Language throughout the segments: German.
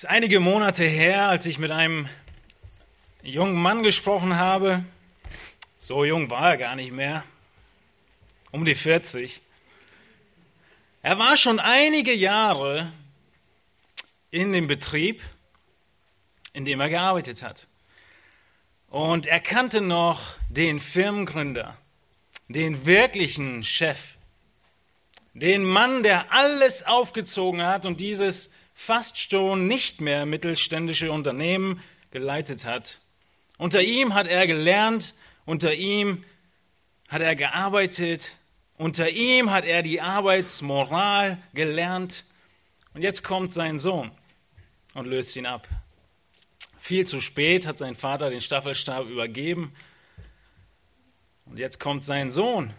Es ist einige Monate her, als ich mit einem jungen Mann gesprochen habe. So jung war er gar nicht mehr. Um die 40. Er war schon einige Jahre in dem Betrieb, in dem er gearbeitet hat. Und er kannte noch den Firmengründer, den wirklichen Chef, den Mann, der alles aufgezogen hat und dieses fast schon nicht mehr mittelständische Unternehmen geleitet hat. Unter ihm hat er gelernt, unter ihm hat er gearbeitet, unter ihm hat er die Arbeitsmoral gelernt. Und jetzt kommt sein Sohn und löst ihn ab. Viel zu spät hat sein Vater den Staffelstab übergeben. Und jetzt kommt sein Sohn.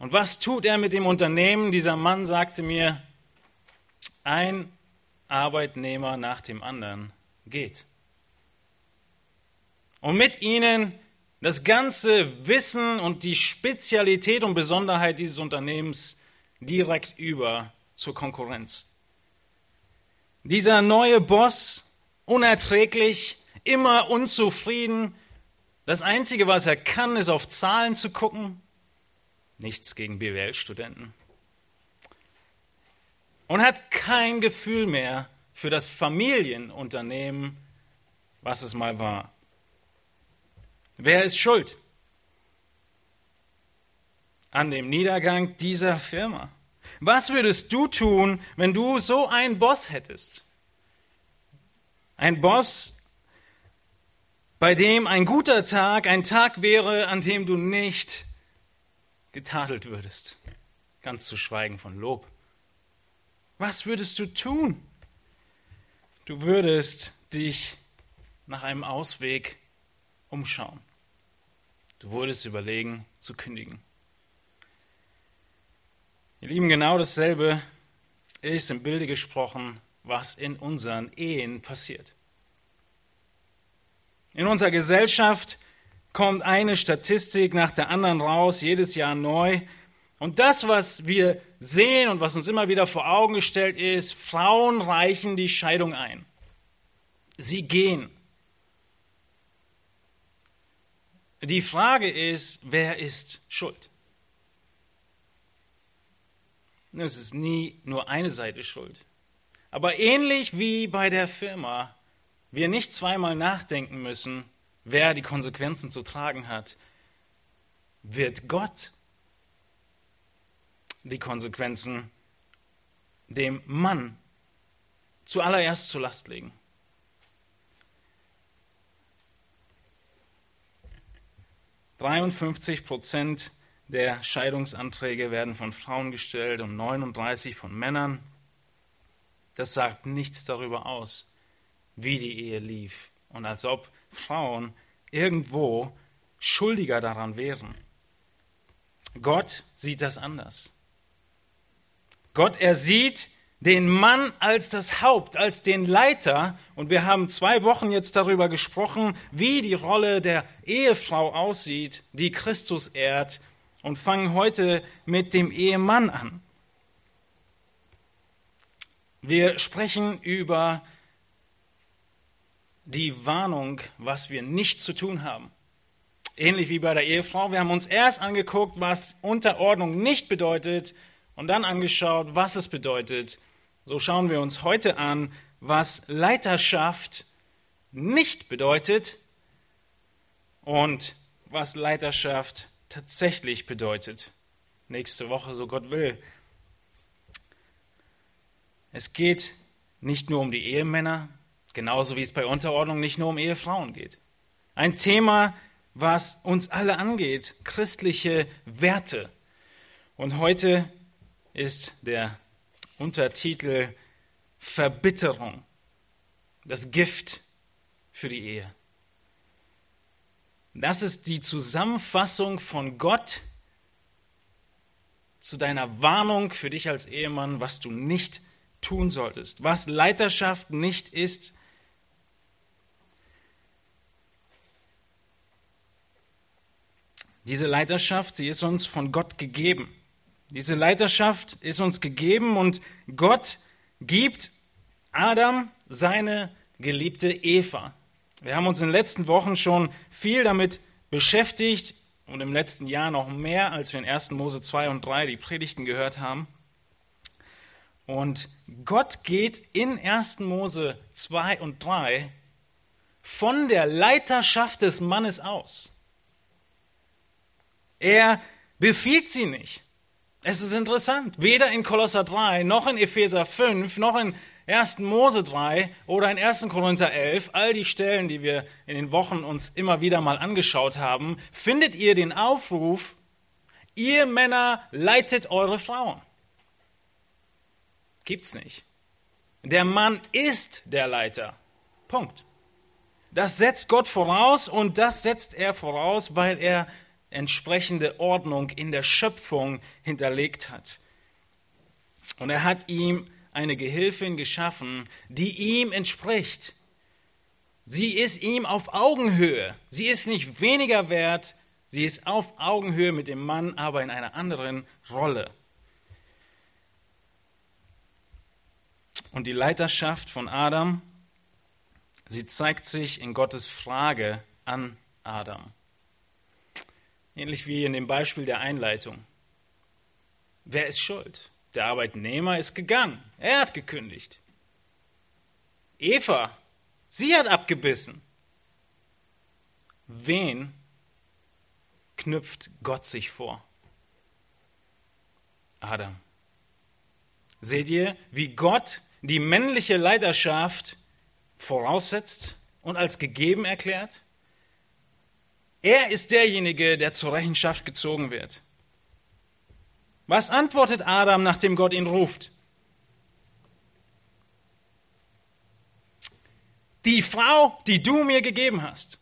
Und was tut er mit dem Unternehmen? Dieser Mann sagte mir, ein Arbeitnehmer nach dem anderen geht. Und mit ihnen das ganze Wissen und die Spezialität und Besonderheit dieses Unternehmens direkt über zur Konkurrenz. Dieser neue Boss, unerträglich, immer unzufrieden. Das Einzige, was er kann, ist auf Zahlen zu gucken. Nichts gegen BWL-Studenten und hat kein Gefühl mehr für das Familienunternehmen, was es mal war. Wer ist schuld an dem Niedergang dieser Firma? Was würdest du tun, wenn du so einen Boss hättest? Ein Boss, bei dem ein guter Tag ein Tag wäre, an dem du nicht getadelt würdest, ganz zu schweigen von Lob. Was würdest du tun? Du würdest dich nach einem Ausweg umschauen. Du würdest überlegen, zu kündigen. Ihr Lieben, genau dasselbe ist im Bilde gesprochen, was in unseren Ehen passiert. In unserer Gesellschaft kommt eine Statistik nach der anderen raus, jedes Jahr neu, und das, was wir sehen und was uns immer wieder vor Augen gestellt ist, Frauen reichen die Scheidung ein. Sie gehen. Die Frage ist, wer ist schuld? Es ist nie nur eine Seite schuld. Aber ähnlich wie bei der Firma, wir nicht zweimal nachdenken müssen, wer die Konsequenzen zu tragen hat, wird Gott die Konsequenzen dem Mann zuallererst zur Last legen. Prozent der Scheidungsanträge werden von Frauen gestellt und 39 von Männern. Das sagt nichts darüber aus, wie die Ehe lief und als ob Frauen irgendwo schuldiger daran wären. Gott sieht das anders. Gott, er sieht den Mann als das Haupt, als den Leiter. Und wir haben zwei Wochen jetzt darüber gesprochen, wie die Rolle der Ehefrau aussieht, die Christus ehrt. Und fangen heute mit dem Ehemann an. Wir sprechen über die Warnung, was wir nicht zu tun haben. Ähnlich wie bei der Ehefrau. Wir haben uns erst angeguckt, was Unterordnung nicht bedeutet und dann angeschaut, was es bedeutet. So schauen wir uns heute an, was Leiterschaft nicht bedeutet und was Leiterschaft tatsächlich bedeutet. Nächste Woche, so Gott will. Es geht nicht nur um die Ehemänner, genauso wie es bei Unterordnung nicht nur um Ehefrauen geht. Ein Thema, was uns alle angeht, christliche Werte. Und heute ist der Untertitel Verbitterung, das Gift für die Ehe. Das ist die Zusammenfassung von Gott zu deiner Warnung für dich als Ehemann, was du nicht tun solltest, was Leiterschaft nicht ist. Diese Leiterschaft, sie ist uns von Gott gegeben. Diese Leiterschaft ist uns gegeben und Gott gibt Adam seine geliebte Eva. Wir haben uns in den letzten Wochen schon viel damit beschäftigt und im letzten Jahr noch mehr, als wir in 1. Mose 2 und 3 die Predigten gehört haben. Und Gott geht in 1. Mose 2 und 3 von der Leiterschaft des Mannes aus. Er befiehlt sie nicht. Es ist interessant, weder in Kolosser 3, noch in Epheser 5, noch in 1. Mose 3 oder in 1. Korinther 11, all die Stellen, die wir in den Wochen uns immer wieder mal angeschaut haben, findet ihr den Aufruf, ihr Männer leitet eure Frauen. Gibt's nicht. Der Mann ist der Leiter. Punkt. Das setzt Gott voraus und das setzt er voraus, weil er entsprechende Ordnung in der Schöpfung hinterlegt hat. Und er hat ihm eine Gehilfin geschaffen, die ihm entspricht. Sie ist ihm auf Augenhöhe. Sie ist nicht weniger wert, sie ist auf Augenhöhe mit dem Mann, aber in einer anderen Rolle. Und die Leiterschaft von Adam, sie zeigt sich in Gottes Frage an Adam. Ähnlich wie in dem Beispiel der Einleitung. Wer ist schuld? Der Arbeitnehmer ist gegangen. Er hat gekündigt. Eva, sie hat abgebissen. Wen knüpft Gott sich vor? Adam. Seht ihr, wie Gott die männliche Leiterschaft voraussetzt und als gegeben erklärt? Er ist derjenige, der zur Rechenschaft gezogen wird. Was antwortet Adam, nachdem Gott ihn ruft? Die Frau, die du mir gegeben hast.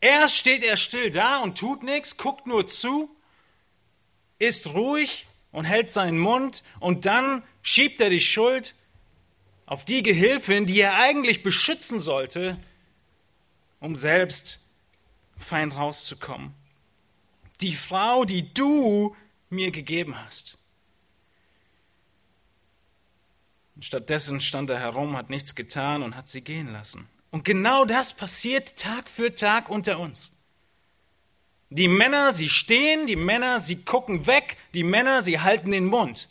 Erst steht er still da und tut nichts, guckt nur zu, ist ruhig und hält seinen Mund und dann schiebt er die Schuld auf die Gehilfin, die er eigentlich beschützen sollte, um selbst fein rauszukommen. Die Frau, die du mir gegeben hast. Stattdessen stand er herum, hat nichts getan und hat sie gehen lassen. Und genau das passiert Tag für Tag unter uns. Die Männer, sie stehen, die Männer, sie gucken weg, die Männer, sie halten den Mund.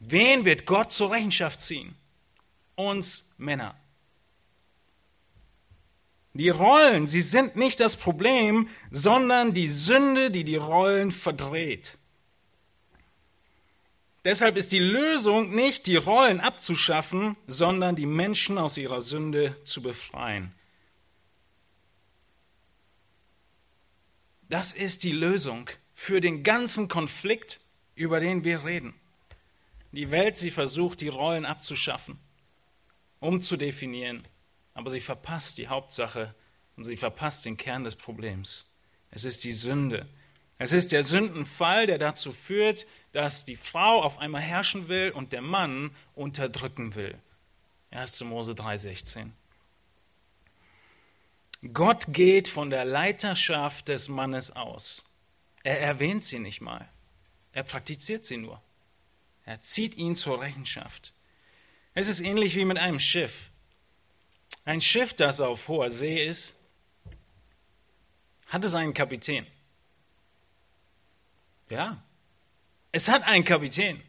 Wen wird Gott zur Rechenschaft ziehen? Uns Männer. Die Rollen, sie sind nicht das Problem, sondern die Sünde, die die Rollen verdreht. Deshalb ist die Lösung nicht, die Rollen abzuschaffen, sondern die Menschen aus ihrer Sünde zu befreien. Das ist die Lösung für den ganzen Konflikt, über den wir reden. Die Welt, sie versucht, die Rollen abzuschaffen, umzudefinieren, aber sie verpasst die Hauptsache und sie verpasst den Kern des Problems. Es ist die Sünde. Es ist der Sündenfall, der dazu führt, dass die Frau auf einmal herrschen will und der Mann unterdrücken will. 1. Mose 3,16. Gott geht von der Leiterschaft des Mannes aus. Er erwähnt sie nicht mal. Er praktiziert sie nur. Er zieht ihn zur Rechenschaft. Es ist ähnlich wie mit einem Schiff. Ein Schiff, das auf hoher See ist, hat es einen Kapitän. Ja, es hat einen Kapitän.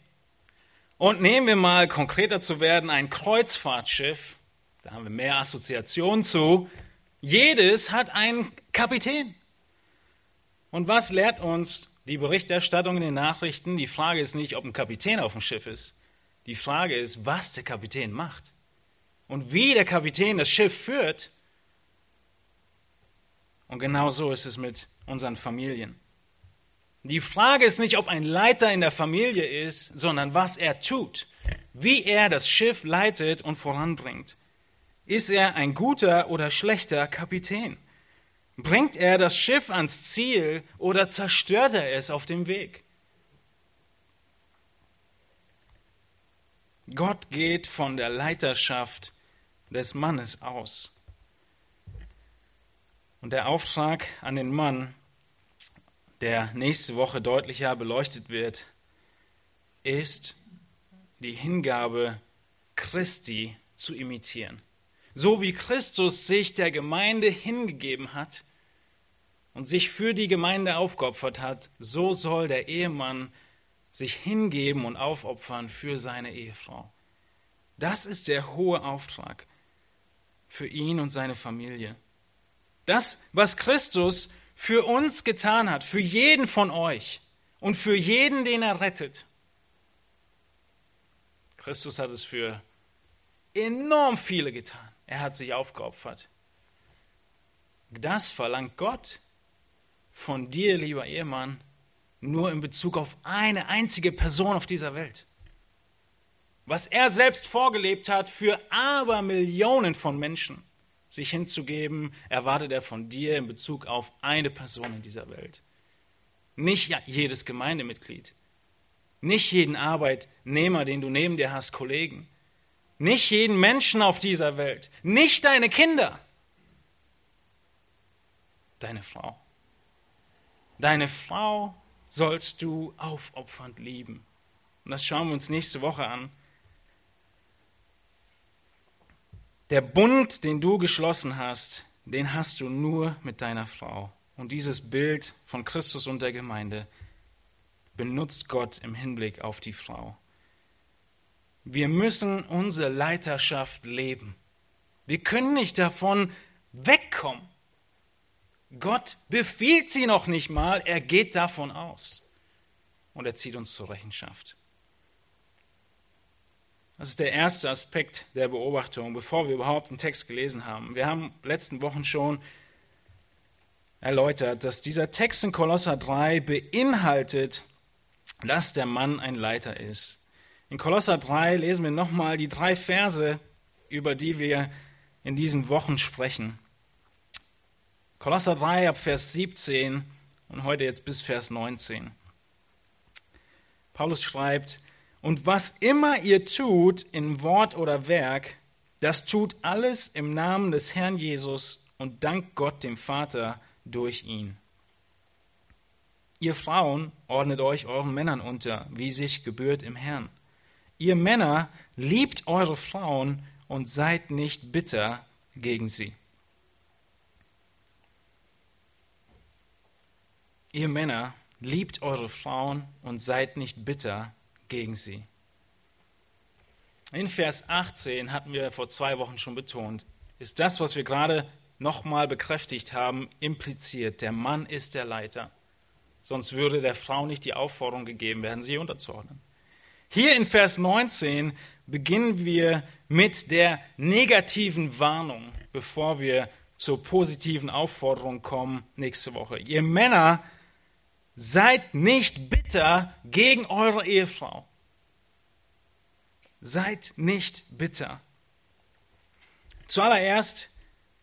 Und nehmen wir mal konkreter zu werden, ein Kreuzfahrtschiff, da haben wir mehr Assoziationen zu, jedes hat einen Kapitän. Und was lehrt uns die Berichterstattung in den Nachrichten? Die Frage ist nicht, ob ein Kapitän auf dem Schiff ist. Die Frage ist, was der Kapitän macht und wie der Kapitän das Schiff führt. Und genau so ist es mit unseren Familien. Die Frage ist nicht, ob ein Leiter in der Familie ist, sondern was er tut, wie er das Schiff leitet und voranbringt. Ist er ein guter oder schlechter Kapitän? Bringt er das Schiff ans Ziel oder zerstört er es auf dem Weg? Gott geht von der Leiterschaft des Mannes aus. Und der Auftrag an den Mann, der nächste Woche deutlicher beleuchtet wird, ist die Hingabe Christi zu imitieren. So wie Christus sich der Gemeinde hingegeben hat und sich für die Gemeinde aufgeopfert hat, so soll der Ehemann sich hingeben und aufopfern für seine Ehefrau. Das ist der hohe Auftrag für ihn und seine Familie. Das, was Christus für uns getan hat, für jeden von euch und für jeden, den er rettet. Christus hat es für enorm viele getan. Er hat sich aufgeopfert. Das verlangt Gott von dir, lieber Ehemann, nur in Bezug auf eine einzige Person auf dieser Welt. Was er selbst vorgelebt hat für Abermillionen von Menschen, sich hinzugeben, erwartet er von dir in Bezug auf eine Person in dieser Welt. Nicht jedes Gemeindemitglied, nicht jeden Arbeitnehmer, den du neben dir hast, Kollegen, nicht jeden Menschen auf dieser Welt, nicht deine Kinder, deine Frau. Deine Frau sollst du aufopfernd lieben. Und das schauen wir uns nächste Woche an. Der Bund, den du geschlossen hast, den hast du nur mit deiner Frau. Und dieses Bild von Christus und der Gemeinde benutzt Gott im Hinblick auf die Frau. Wir müssen unsere Leiterschaft leben. Wir können nicht davon wegkommen. Gott befiehlt sie noch nicht mal, er geht davon aus. Und er zieht uns zur Rechenschaft. Das ist der erste Aspekt der Beobachtung, bevor wir überhaupt den Text gelesen haben. Wir haben letzten Wochen schon erläutert, dass dieser Text in Kolosser 3 beinhaltet, dass der Mann ein Leiter ist. In Kolosser 3 lesen wir nochmal die drei Verse, über die wir in diesen Wochen sprechen. Kolosser 3 ab Vers 17 und heute jetzt bis Vers 19. Paulus schreibt, und was immer ihr tut in Wort oder Werk, das tut alles im Namen des Herrn Jesus und dankt Gott dem Vater durch ihn. Ihr Frauen ordnet euch euren Männern unter, wie sich gebührt im Herrn. Ihr Männer liebt eure Frauen und seid nicht bitter gegen sie. Ihr Männer liebt eure Frauen und seid nicht bitter gegen sie. In Vers 18 hatten wir vor zwei Wochen schon betont, ist das, was wir gerade nochmal bekräftigt haben, impliziert. Der Mann ist der Leiter. Sonst würde der Frau nicht die Aufforderung gegeben werden, sie unterzuordnen. Hier in Vers 19 beginnen wir mit der negativen Warnung, bevor wir zur positiven Aufforderung kommen nächste Woche. Ihr Männer seid nicht bitter gegen eure Ehefrau. Seid nicht bitter. Zuallererst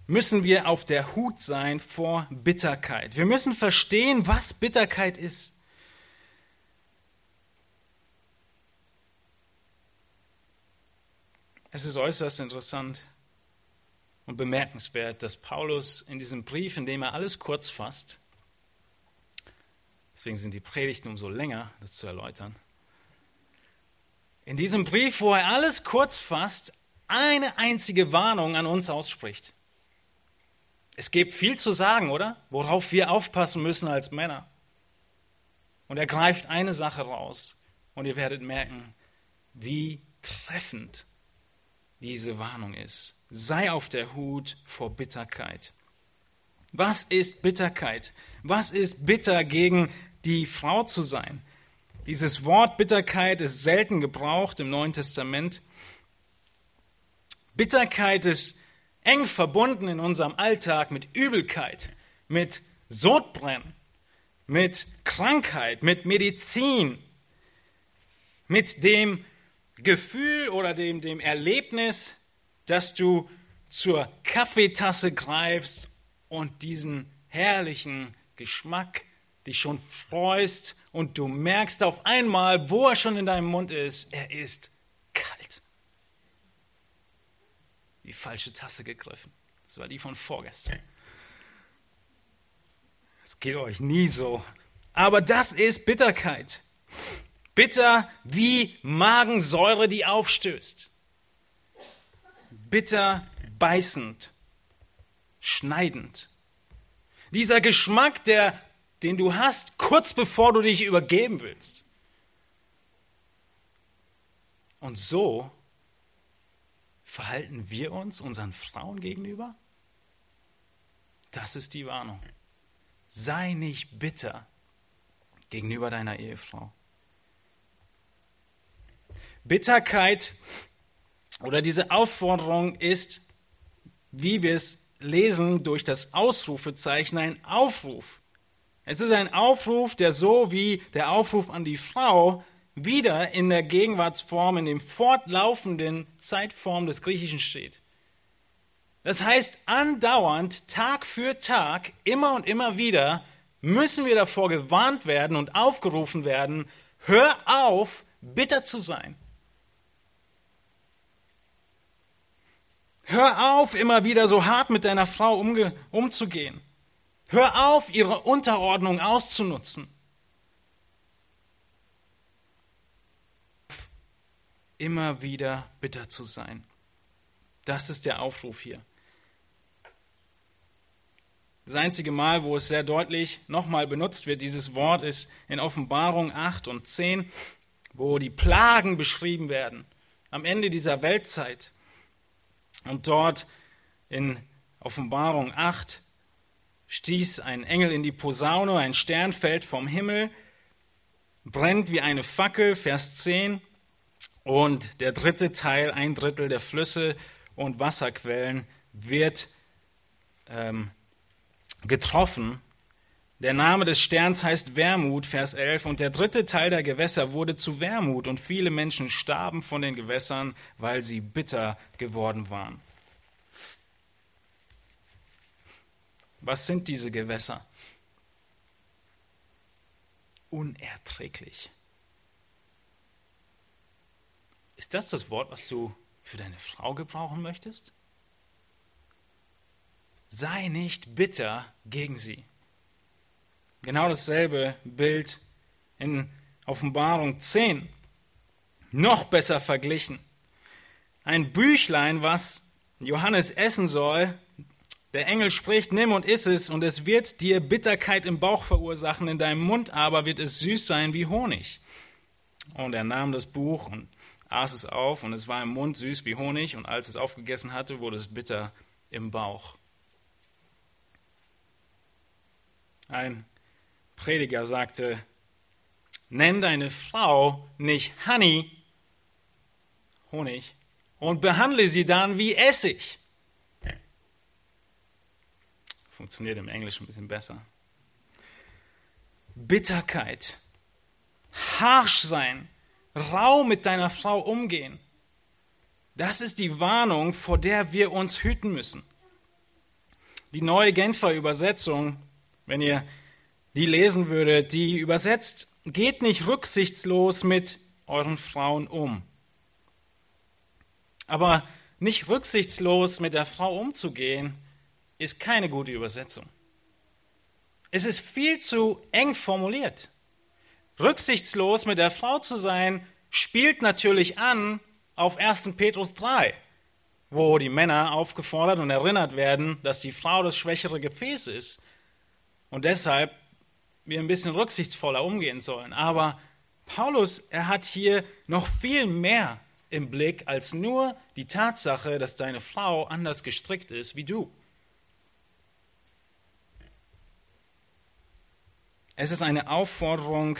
müssen wir auf der Hut sein vor Bitterkeit. Wir müssen verstehen, was Bitterkeit ist. Es ist äußerst interessant und bemerkenswert, dass Paulus in diesem Brief, in dem er alles kurz fasst, deswegen sind die Predigten umso länger, das zu erläutern, in diesem Brief, wo er alles kurz fasst, eine einzige Warnung an uns ausspricht. Es gibt viel zu sagen, oder? Worauf wir aufpassen müssen als Männer. Und er greift eine Sache raus und ihr werdet merken, wie treffend diese Warnung ist. Sei auf der Hut vor Bitterkeit. Was ist Bitterkeit? Was ist bitter gegen die Frau zu sein? Dieses Wort Bitterkeit ist selten gebraucht im Neuen Testament. Bitterkeit ist eng verbunden in unserem Alltag mit Übelkeit, mit Sodbrennen, mit Krankheit, mit Medizin, mit dem Gefühl oder dem, dem Erlebnis, dass du zur Kaffeetasse greifst und diesen herrlichen Geschmack dich schon freust und du merkst auf einmal, wo er schon in deinem Mund ist, er ist kalt. Die falsche Tasse gegriffen. Das war die von vorgestern. Es geht euch nie so. Aber das ist Bitterkeit. Bitter wie Magensäure, die aufstößt. bitter beißend, schneidend. Dieser Geschmack, der, den du hast, kurz bevor du dich übergeben willst. Und so verhalten wir uns unseren Frauen gegenüber? Das ist die Warnung. Sei nicht bitter gegenüber deiner Ehefrau. Bitterkeit oder diese Aufforderung ist, wie wir es lesen, durch das Ausrufezeichen ein Aufruf. Es ist ein Aufruf, der so wie der Aufruf an die Frau wieder in der Gegenwartsform, in dem fortlaufenden Zeitform des Griechischen steht. Das heißt, andauernd, Tag für Tag, immer und immer wieder müssen wir davor gewarnt werden und aufgerufen werden, hör auf, bitter zu sein. Hör auf, immer wieder so hart mit deiner Frau umzugehen. Hör auf, ihre Unterordnung auszunutzen. Immer wieder bitter zu sein. Das ist der Aufruf hier. Das einzige Mal, wo es sehr deutlich nochmal benutzt wird, dieses Wort, ist in Offenbarung 8 und 10, wo die Plagen beschrieben werden, am Ende dieser Weltzeit. Und dort in Offenbarung 8 stieß ein Engel in die Posaune, ein Stern fällt vom Himmel, brennt wie eine Fackel, Vers 10. Und der dritte Teil, ein Drittel der Flüsse und Wasserquellen, wird ähm, getroffen. Der Name des Sterns heißt Wermut, Vers 11, und der dritte Teil der Gewässer wurde zu Wermut, und viele Menschen starben von den Gewässern, weil sie bitter geworden waren. Was sind diese Gewässer? Unerträglich. Ist das das Wort, was du für deine Frau gebrauchen möchtest? sei nicht bitter gegen sie. Genau dasselbe Bild in Offenbarung 10. Noch besser verglichen. Ein Büchlein, was Johannes essen soll, der Engel spricht, nimm und iss es, und es wird dir Bitterkeit im Bauch verursachen, in deinem Mund aber wird es süß sein wie Honig. Und er nahm das Buch und aß es auf, und es war im Mund süß wie Honig, und als es aufgegessen hatte, wurde es bitter im Bauch. Ein Prediger sagte, nenn deine Frau nicht Honey, Honig, und behandle sie dann wie Essig. Funktioniert im Englischen ein bisschen besser. Bitterkeit, harsch sein, rau mit deiner Frau umgehen. Das ist die Warnung, vor der wir uns hüten müssen. Die neue Genfer Übersetzung wenn ihr die lesen würdet, die übersetzt, geht nicht rücksichtslos mit euren Frauen um. Aber nicht rücksichtslos mit der Frau umzugehen, ist keine gute Übersetzung. Es ist viel zu eng formuliert. Rücksichtslos mit der Frau zu sein, spielt natürlich an auf 1. Petrus 3, wo die Männer aufgefordert und erinnert werden, dass die Frau das schwächere Gefäß ist und deshalb wir ein bisschen rücksichtsvoller umgehen sollen. Aber Paulus, er hat hier noch viel mehr im Blick als nur die Tatsache, dass deine Frau anders gestrickt ist wie du. Es ist eine Aufforderung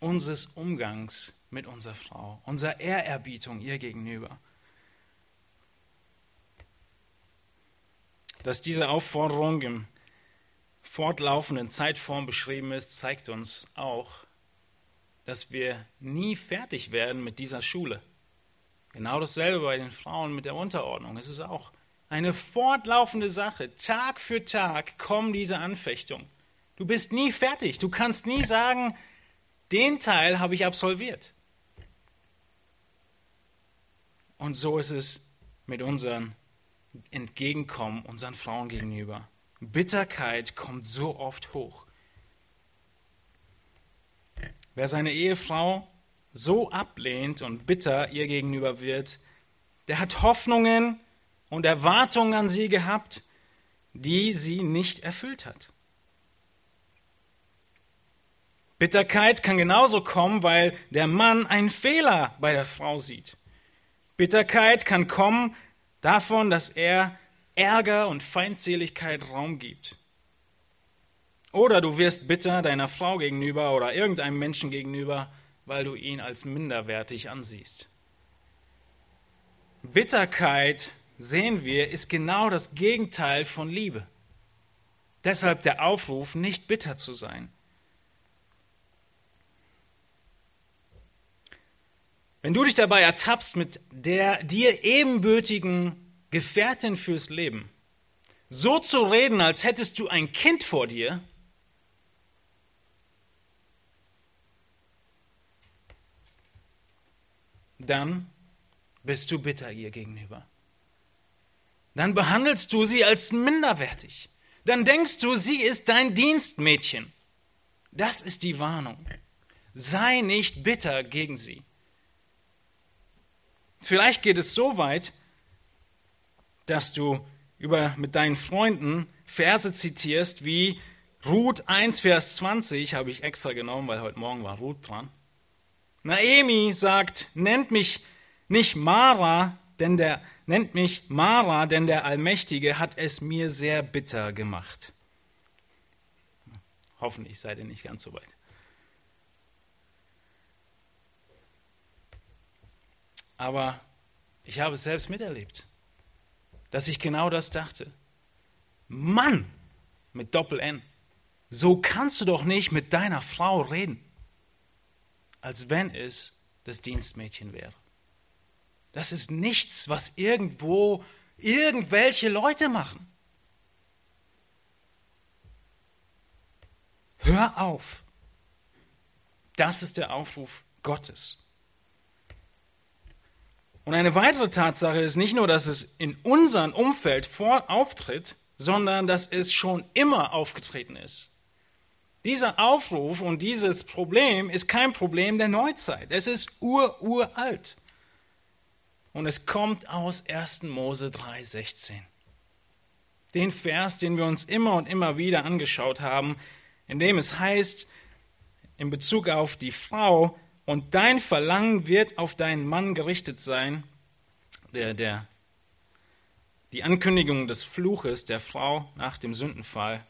unseres Umgangs mit unserer Frau, unserer Ehrerbietung ihr gegenüber. Dass diese Aufforderung im fortlaufenden Zeitform beschrieben ist, zeigt uns auch, dass wir nie fertig werden mit dieser Schule. Genau dasselbe bei den Frauen mit der Unterordnung. Es ist auch eine fortlaufende Sache. Tag für Tag kommen diese Anfechtungen. Du bist nie fertig. Du kannst nie sagen, den Teil habe ich absolviert. Und so ist es mit unserem Entgegenkommen unseren Frauen gegenüber. Bitterkeit kommt so oft hoch. Wer seine Ehefrau so ablehnt und bitter ihr gegenüber wird, der hat Hoffnungen und Erwartungen an sie gehabt, die sie nicht erfüllt hat. Bitterkeit kann genauso kommen, weil der Mann einen Fehler bei der Frau sieht. Bitterkeit kann kommen davon, dass er Ärger und Feindseligkeit Raum gibt. Oder du wirst bitter deiner Frau gegenüber oder irgendeinem Menschen gegenüber, weil du ihn als minderwertig ansiehst. Bitterkeit, sehen wir, ist genau das Gegenteil von Liebe. Deshalb der Aufruf, nicht bitter zu sein. Wenn du dich dabei ertappst mit der dir ebenbürtigen Gefährtin fürs Leben, so zu reden, als hättest du ein Kind vor dir, dann bist du bitter ihr gegenüber. Dann behandelst du sie als minderwertig. Dann denkst du, sie ist dein Dienstmädchen. Das ist die Warnung. Sei nicht bitter gegen sie. Vielleicht geht es so weit, dass du über, mit deinen Freunden Verse zitierst wie Ruth 1, Vers 20, habe ich extra genommen, weil heute Morgen war Ruth dran. Naemi sagt, nennt mich nicht Mara, denn der, nennt mich Mara, denn der Allmächtige hat es mir sehr bitter gemacht. Hoffentlich seid ihr nicht ganz so weit. Aber ich habe es selbst miterlebt, dass ich genau das dachte. Mann mit Doppel-N, so kannst du doch nicht mit deiner Frau reden als wenn es das Dienstmädchen wäre. Das ist nichts, was irgendwo irgendwelche Leute machen. Hör auf. Das ist der Aufruf Gottes. Und eine weitere Tatsache ist nicht nur, dass es in unserem Umfeld vor auftritt, sondern dass es schon immer aufgetreten ist. Dieser Aufruf und dieses Problem ist kein Problem der Neuzeit. Es ist ururalt. Und es kommt aus 1. Mose 3,16. Den Vers, den wir uns immer und immer wieder angeschaut haben, in dem es heißt, in Bezug auf die Frau, und dein Verlangen wird auf deinen Mann gerichtet sein, der, der, die Ankündigung des Fluches der Frau nach dem Sündenfall.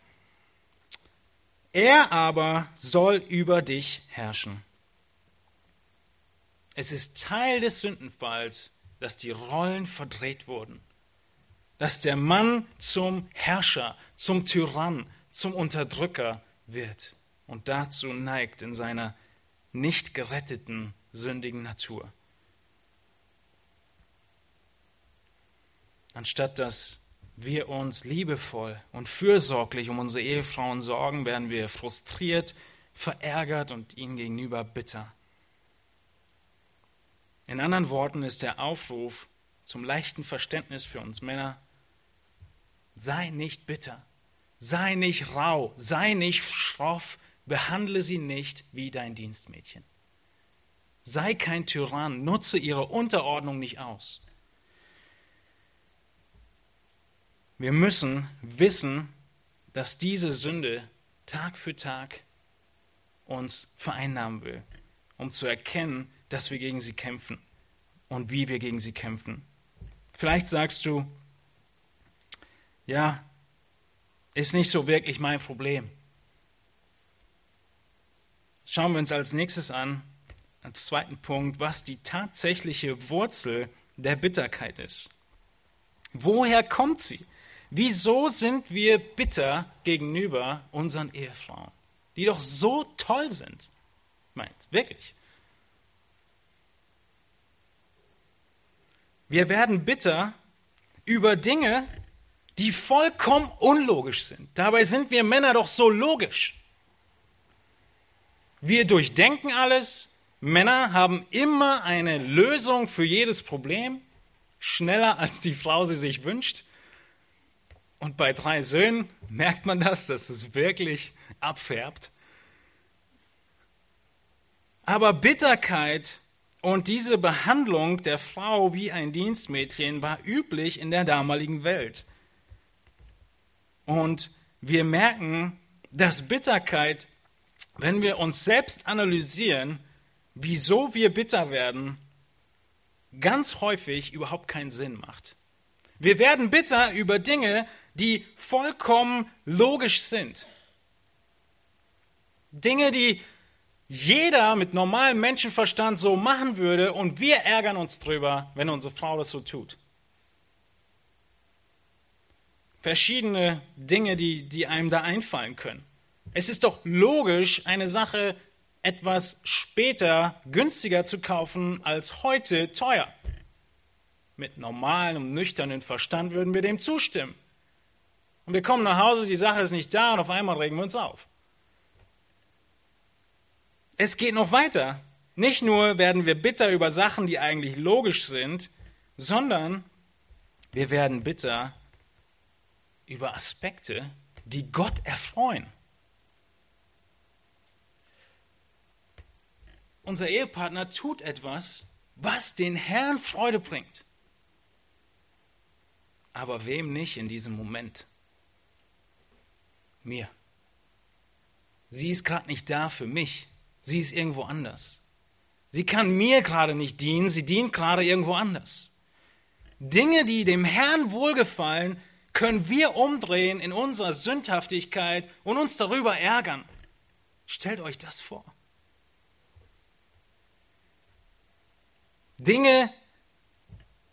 Er aber soll über dich herrschen. Es ist Teil des Sündenfalls, dass die Rollen verdreht wurden, dass der Mann zum Herrscher, zum Tyrann, zum Unterdrücker wird und dazu neigt in seiner nicht geretteten, sündigen Natur. Anstatt dass wir uns liebevoll und fürsorglich um unsere Ehefrauen sorgen, werden wir frustriert, verärgert und ihnen gegenüber bitter. In anderen Worten ist der Aufruf zum leichten Verständnis für uns Männer, sei nicht bitter, sei nicht rau, sei nicht schroff, behandle sie nicht wie dein Dienstmädchen. Sei kein Tyrann, nutze ihre Unterordnung nicht aus. Wir müssen wissen, dass diese Sünde Tag für Tag uns vereinnahmen will, um zu erkennen, dass wir gegen sie kämpfen und wie wir gegen sie kämpfen. Vielleicht sagst du, ja, ist nicht so wirklich mein Problem. Schauen wir uns als nächstes an, als zweiten Punkt, was die tatsächliche Wurzel der Bitterkeit ist. Woher kommt sie? Wieso sind wir bitter gegenüber unseren Ehefrauen, die doch so toll sind? Meint wirklich. Wir werden bitter über Dinge, die vollkommen unlogisch sind. Dabei sind wir Männer doch so logisch. Wir durchdenken alles. Männer haben immer eine Lösung für jedes Problem, schneller als die Frau sie sich wünscht. Und bei drei Söhnen merkt man das, dass es wirklich abfärbt. Aber Bitterkeit Und diese Behandlung der Frau wie ein Dienstmädchen war üblich in der damaligen Welt. Und wir merken, dass Bitterkeit, wenn wir uns selbst analysieren, wieso wir bitter werden, ganz häufig überhaupt keinen Sinn macht. Wir werden bitter über Dinge, die vollkommen logisch sind. Dinge, die jeder mit normalem Menschenverstand so machen würde und wir ärgern uns drüber, wenn unsere Frau das so tut. Verschiedene Dinge, die, die einem da einfallen können. Es ist doch logisch, eine Sache etwas später günstiger zu kaufen als heute teuer. Mit normalem, nüchternen Verstand würden wir dem zustimmen. Und wir kommen nach Hause, die Sache ist nicht da und auf einmal regen wir uns auf. Es geht noch weiter. Nicht nur werden wir bitter über Sachen, die eigentlich logisch sind, sondern wir werden bitter über Aspekte, die Gott erfreuen. Unser Ehepartner tut etwas, was den Herrn Freude bringt. Aber wem nicht in diesem Moment? Mir. Sie ist gerade nicht da für mich. Sie ist irgendwo anders. Sie kann mir gerade nicht dienen, sie dient gerade irgendwo anders. Dinge, die dem Herrn wohlgefallen, können wir umdrehen in unserer Sündhaftigkeit und uns darüber ärgern. Stellt euch das vor. Dinge,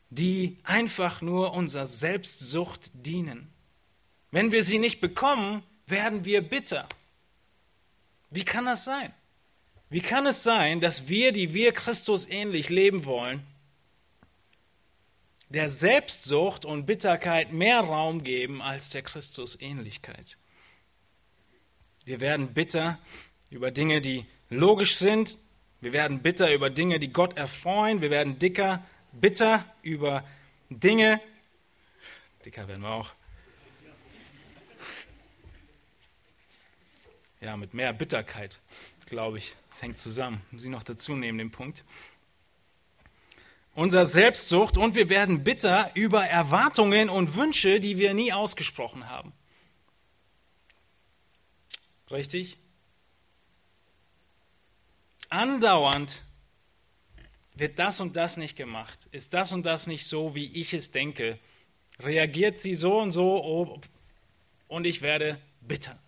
die einfach nur unserer Selbstsucht dienen. Wenn wir sie nicht bekommen, werden wir bitter. Wie kann das sein? Wie kann es sein, dass wir, die wir Christus ähnlich leben wollen, der Selbstsucht und Bitterkeit mehr Raum geben als der Christusähnlichkeit? Wir werden bitter über Dinge, die logisch sind. Wir werden bitter über Dinge, die Gott erfreuen. Wir werden dicker, bitter über Dinge. Dicker werden wir auch. Ja, mit mehr Bitterkeit, glaube ich. Das hängt zusammen. Muss ich noch dazu nehmen, den Punkt. Unser Selbstsucht und wir werden bitter über Erwartungen und Wünsche, die wir nie ausgesprochen haben. Richtig? Andauernd wird das und das nicht gemacht, ist das und das nicht so, wie ich es denke, reagiert sie so und so oh, und ich werde bitter.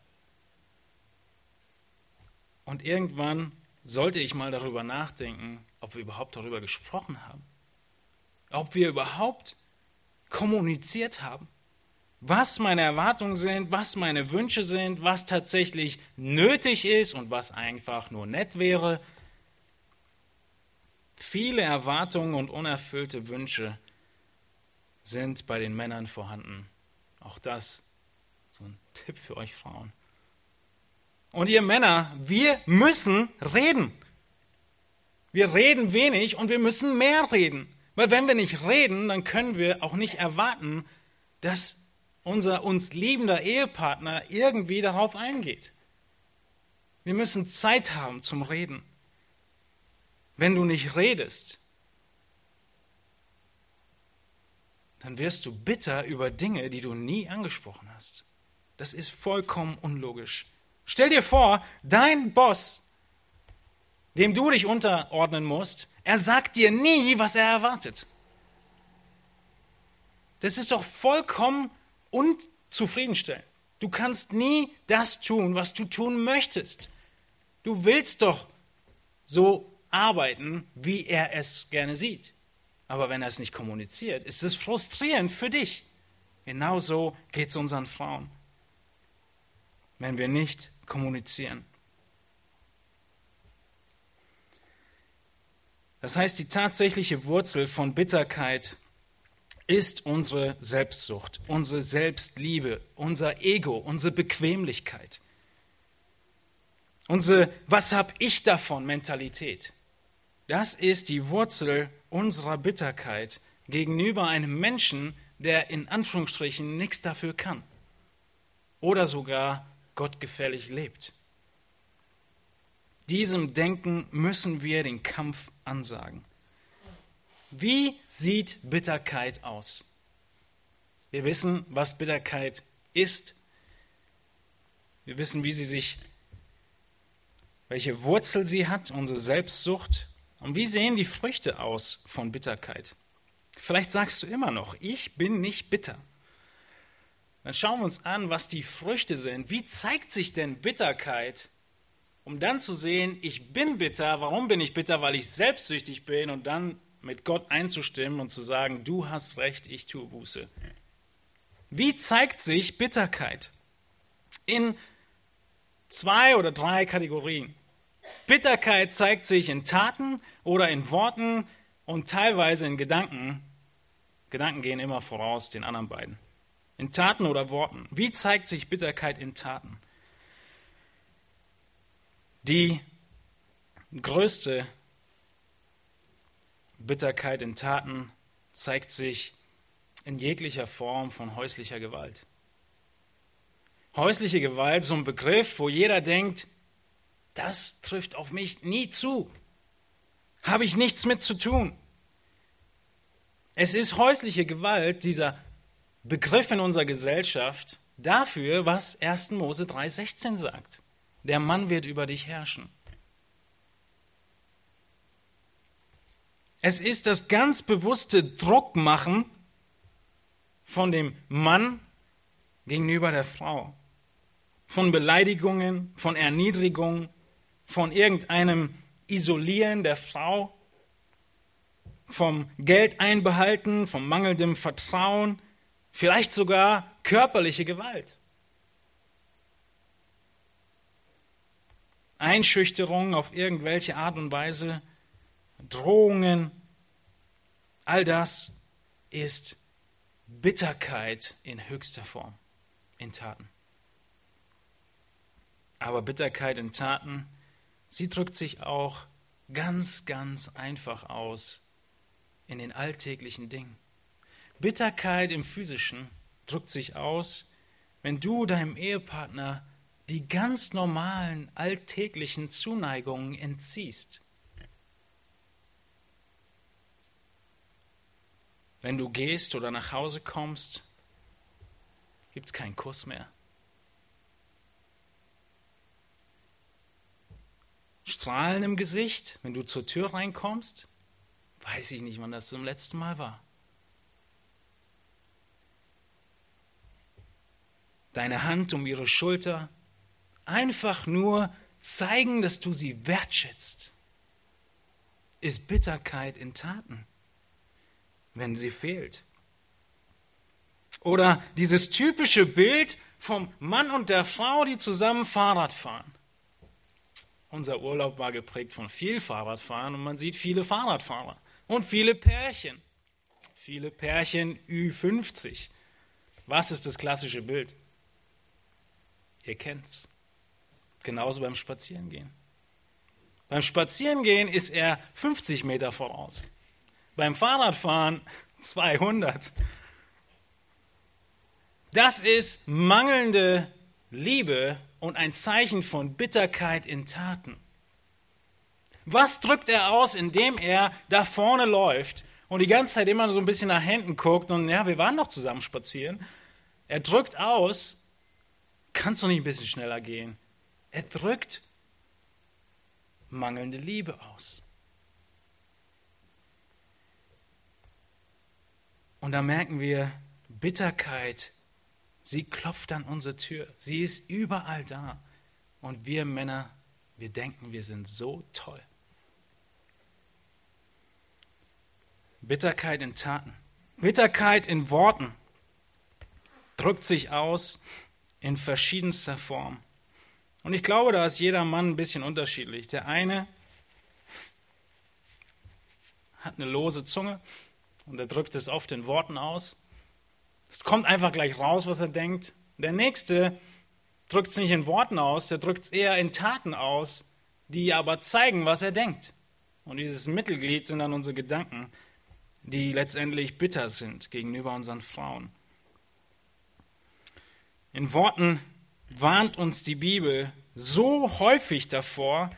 Und irgendwann sollte ich mal darüber nachdenken, ob wir überhaupt darüber gesprochen haben. Ob wir überhaupt kommuniziert haben. Was meine Erwartungen sind, was meine Wünsche sind, was tatsächlich nötig ist und was einfach nur nett wäre. Viele Erwartungen und unerfüllte Wünsche sind bei den Männern vorhanden. Auch das so ein Tipp für euch Frauen. Und ihr Männer, wir müssen reden. Wir reden wenig und wir müssen mehr reden. Weil wenn wir nicht reden, dann können wir auch nicht erwarten, dass unser uns liebender Ehepartner irgendwie darauf eingeht. Wir müssen Zeit haben zum Reden. Wenn du nicht redest, dann wirst du bitter über Dinge, die du nie angesprochen hast. Das ist vollkommen unlogisch. Stell dir vor, dein Boss, dem du dich unterordnen musst, er sagt dir nie, was er erwartet. Das ist doch vollkommen unzufriedenstellend. Du kannst nie das tun, was du tun möchtest. Du willst doch so arbeiten, wie er es gerne sieht. Aber wenn er es nicht kommuniziert, ist es frustrierend für dich. Genauso geht es unseren Frauen, wenn wir nicht kommunizieren. Das heißt, die tatsächliche Wurzel von Bitterkeit ist unsere Selbstsucht, unsere Selbstliebe, unser Ego, unsere Bequemlichkeit, unsere Was hab ich davon Mentalität. Das ist die Wurzel unserer Bitterkeit gegenüber einem Menschen, der in Anführungsstrichen nichts dafür kann oder sogar gottgefällig lebt. Diesem Denken müssen wir den Kampf ansagen. Wie sieht Bitterkeit aus? Wir wissen, was Bitterkeit ist. Wir wissen, wie sie sich, welche Wurzel sie hat, unsere Selbstsucht. Und wie sehen die Früchte aus von Bitterkeit? Vielleicht sagst du immer noch, ich bin nicht bitter. Dann schauen wir uns an, was die Früchte sind. Wie zeigt sich denn Bitterkeit? Um dann zu sehen, ich bin bitter. Warum bin ich bitter? Weil ich selbstsüchtig bin und dann mit Gott einzustimmen und zu sagen, du hast recht, ich tue Buße. Wie zeigt sich Bitterkeit? In zwei oder drei Kategorien. Bitterkeit zeigt sich in Taten oder in Worten und teilweise in Gedanken. Gedanken gehen immer voraus den anderen beiden. In Taten oder Worten. Wie zeigt sich Bitterkeit in Taten? Die größte Bitterkeit in Taten zeigt sich in jeglicher Form von häuslicher Gewalt. Häusliche Gewalt, so ein Begriff, wo jeder denkt, das trifft auf mich nie zu. Habe ich nichts mit zu tun. Es ist häusliche Gewalt, dieser Begriff in unserer Gesellschaft, dafür, was 1. Mose 3,16 sagt. Der Mann wird über dich herrschen. Es ist das ganz bewusste Druckmachen von dem Mann gegenüber der Frau. Von Beleidigungen, von Erniedrigung, von irgendeinem Isolieren der Frau, vom Geld einbehalten, vom mangelndem Vertrauen, vielleicht sogar körperliche Gewalt. Einschüchterung auf irgendwelche Art und Weise, Drohungen, all das ist Bitterkeit in höchster Form, in Taten. Aber Bitterkeit in Taten, sie drückt sich auch ganz, ganz einfach aus in den alltäglichen Dingen. Bitterkeit im physischen drückt sich aus, wenn du deinem Ehepartner die ganz normalen alltäglichen Zuneigungen entziehst. Wenn du gehst oder nach Hause kommst, gibt es keinen Kuss mehr. Strahlen im Gesicht, wenn du zur Tür reinkommst, weiß ich nicht, wann das zum letzten Mal war. Deine Hand um ihre Schulter, einfach nur zeigen, dass du sie wertschätzt, ist Bitterkeit in Taten, wenn sie fehlt. Oder dieses typische Bild vom Mann und der Frau, die zusammen Fahrrad fahren. Unser Urlaub war geprägt von viel Fahrradfahren und man sieht viele Fahrradfahrer und viele Pärchen. Viele Pärchen Ü50. Was ist das klassische Bild? Ihr kennt's. Genauso beim Spazierengehen. Beim Spazierengehen ist er 50 Meter voraus. Beim Fahrradfahren 200. Das ist mangelnde Liebe und ein Zeichen von Bitterkeit in Taten. Was drückt er aus, indem er da vorne läuft und die ganze Zeit immer so ein bisschen nach hinten guckt und ja, wir waren noch zusammen spazieren. Er drückt aus, kannst du nicht ein bisschen schneller gehen? Er drückt mangelnde Liebe aus. Und da merken wir, Bitterkeit, sie klopft an unsere Tür. Sie ist überall da. Und wir Männer, wir denken, wir sind so toll. Bitterkeit in Taten, Bitterkeit in Worten drückt sich aus in verschiedenster Form. Und ich glaube, da ist jeder Mann ein bisschen unterschiedlich. Der eine hat eine lose Zunge und er drückt es oft in Worten aus. Es kommt einfach gleich raus, was er denkt. Der nächste drückt es nicht in Worten aus, der drückt es eher in Taten aus, die aber zeigen, was er denkt. Und dieses Mittelglied sind dann unsere Gedanken, die letztendlich bitter sind gegenüber unseren Frauen. In Worten warnt uns die Bibel so häufig davor,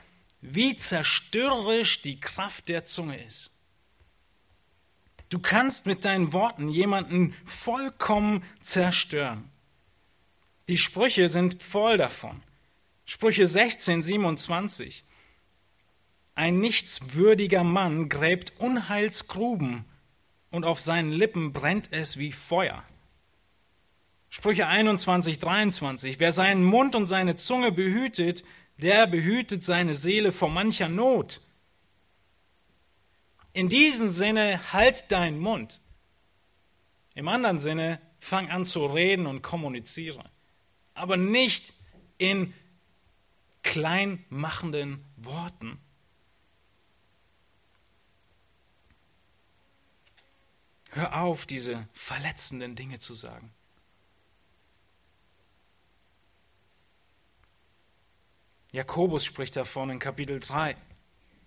wie zerstörerisch die Kraft der Zunge ist. Du kannst mit deinen Worten jemanden vollkommen zerstören. Die Sprüche sind voll davon. Sprüche 16, 27. Ein nichtswürdiger Mann gräbt Unheilsgruben und auf seinen Lippen brennt es wie Feuer. Sprüche 21, 23. Wer seinen Mund und seine Zunge behütet, der behütet seine Seele vor mancher Not. In diesem Sinne, halt deinen Mund. Im anderen Sinne, fang an zu reden und kommuniziere. Aber nicht in kleinmachenden Worten. Hör auf, diese verletzenden Dinge zu sagen. Jakobus spricht davon in Kapitel 3.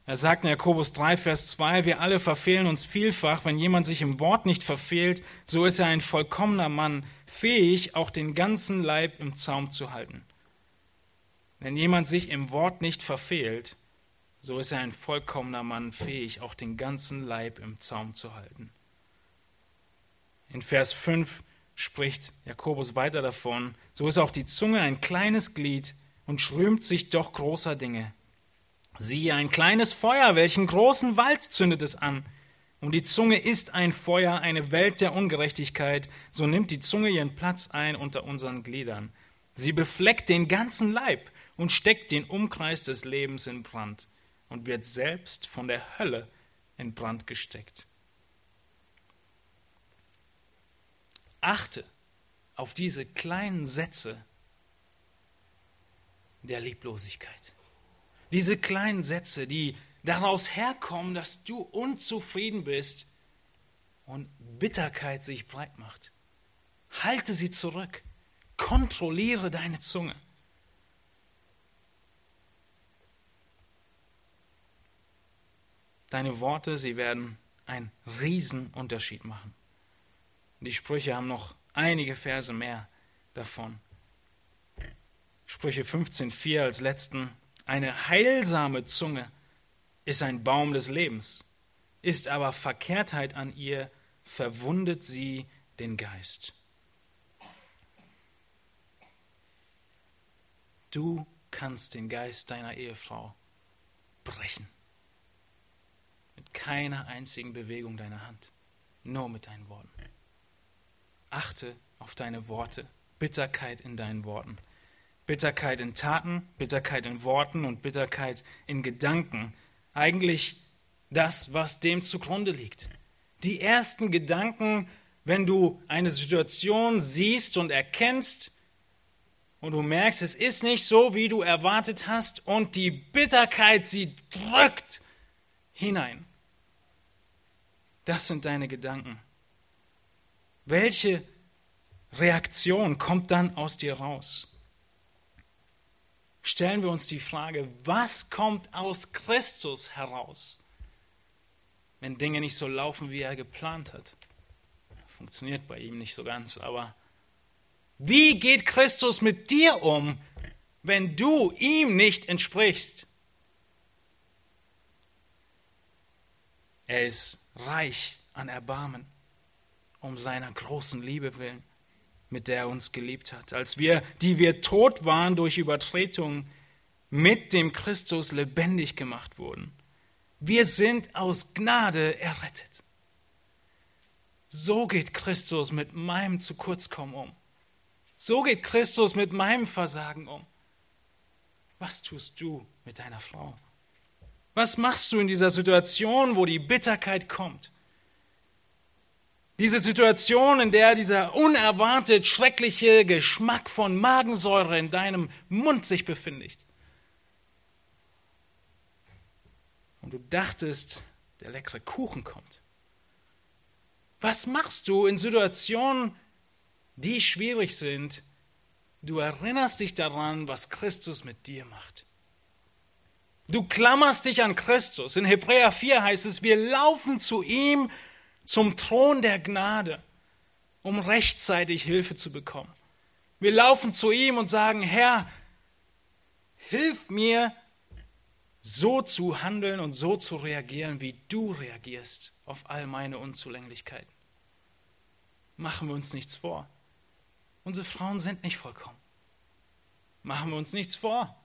Er sagt in Jakobus 3, Vers 2, wir alle verfehlen uns vielfach. Wenn jemand sich im Wort nicht verfehlt, so ist er ein vollkommener Mann, fähig, auch den ganzen Leib im Zaum zu halten. Wenn jemand sich im Wort nicht verfehlt, so ist er ein vollkommener Mann, fähig, auch den ganzen Leib im Zaum zu halten. In Vers 5 spricht Jakobus weiter davon, so ist auch die Zunge ein kleines Glied und schrömt sich doch großer Dinge. Siehe, ein kleines Feuer, welchen großen Wald zündet es an. Und die Zunge ist ein Feuer, eine Welt der Ungerechtigkeit, so nimmt die Zunge ihren Platz ein unter unseren Gliedern. Sie befleckt den ganzen Leib und steckt den Umkreis des Lebens in Brand und wird selbst von der Hölle in Brand gesteckt. Achte auf diese kleinen Sätze der Lieblosigkeit. Diese kleinen Sätze, die daraus herkommen, dass du unzufrieden bist und Bitterkeit sich breit macht. Halte sie zurück. Kontrolliere deine Zunge. Deine Worte, sie werden einen Riesenunterschied machen. Die Sprüche haben noch einige Verse mehr davon. Sprüche 15,4 als letzten eine heilsame Zunge ist ein Baum des Lebens, ist aber Verkehrtheit an ihr, verwundet sie den Geist. Du kannst den Geist deiner Ehefrau brechen. Mit keiner einzigen Bewegung deiner Hand, nur mit deinen Worten. Achte auf deine Worte, Bitterkeit in deinen Worten. Bitterkeit in Taten, Bitterkeit in Worten und Bitterkeit in Gedanken. Eigentlich das, was dem zugrunde liegt. Die ersten Gedanken, wenn du eine Situation siehst und erkennst und du merkst, es ist nicht so, wie du erwartet hast und die Bitterkeit, sie drückt hinein. Das sind deine Gedanken. Welche Reaktion kommt dann aus dir raus? Stellen wir uns die Frage, was kommt aus Christus heraus, wenn Dinge nicht so laufen, wie er geplant hat? Funktioniert bei ihm nicht so ganz, aber wie geht Christus mit dir um, wenn du ihm nicht entsprichst? Er ist reich an Erbarmen um seiner großen Liebe willen mit der er uns geliebt hat, als wir, die wir tot waren durch Übertretung, mit dem Christus lebendig gemacht wurden. Wir sind aus Gnade errettet. So geht Christus mit meinem zu kurz kommen um. So geht Christus mit meinem Versagen um. Was tust du mit deiner Frau? Was machst du in dieser Situation, wo die Bitterkeit kommt? Diese Situation, in der dieser unerwartet schreckliche Geschmack von Magensäure in deinem Mund sich befindet. Und du dachtest, der leckere Kuchen kommt. Was machst du in Situationen, die schwierig sind? Du erinnerst dich daran, was Christus mit dir macht. Du klammerst dich an Christus. In Hebräer 4 heißt es, wir laufen zu ihm zum Thron der Gnade, um rechtzeitig Hilfe zu bekommen. Wir laufen zu ihm und sagen, Herr, hilf mir, so zu handeln und so zu reagieren, wie du reagierst auf all meine Unzulänglichkeiten. Machen wir uns nichts vor. Unsere Frauen sind nicht vollkommen. Machen wir uns nichts vor.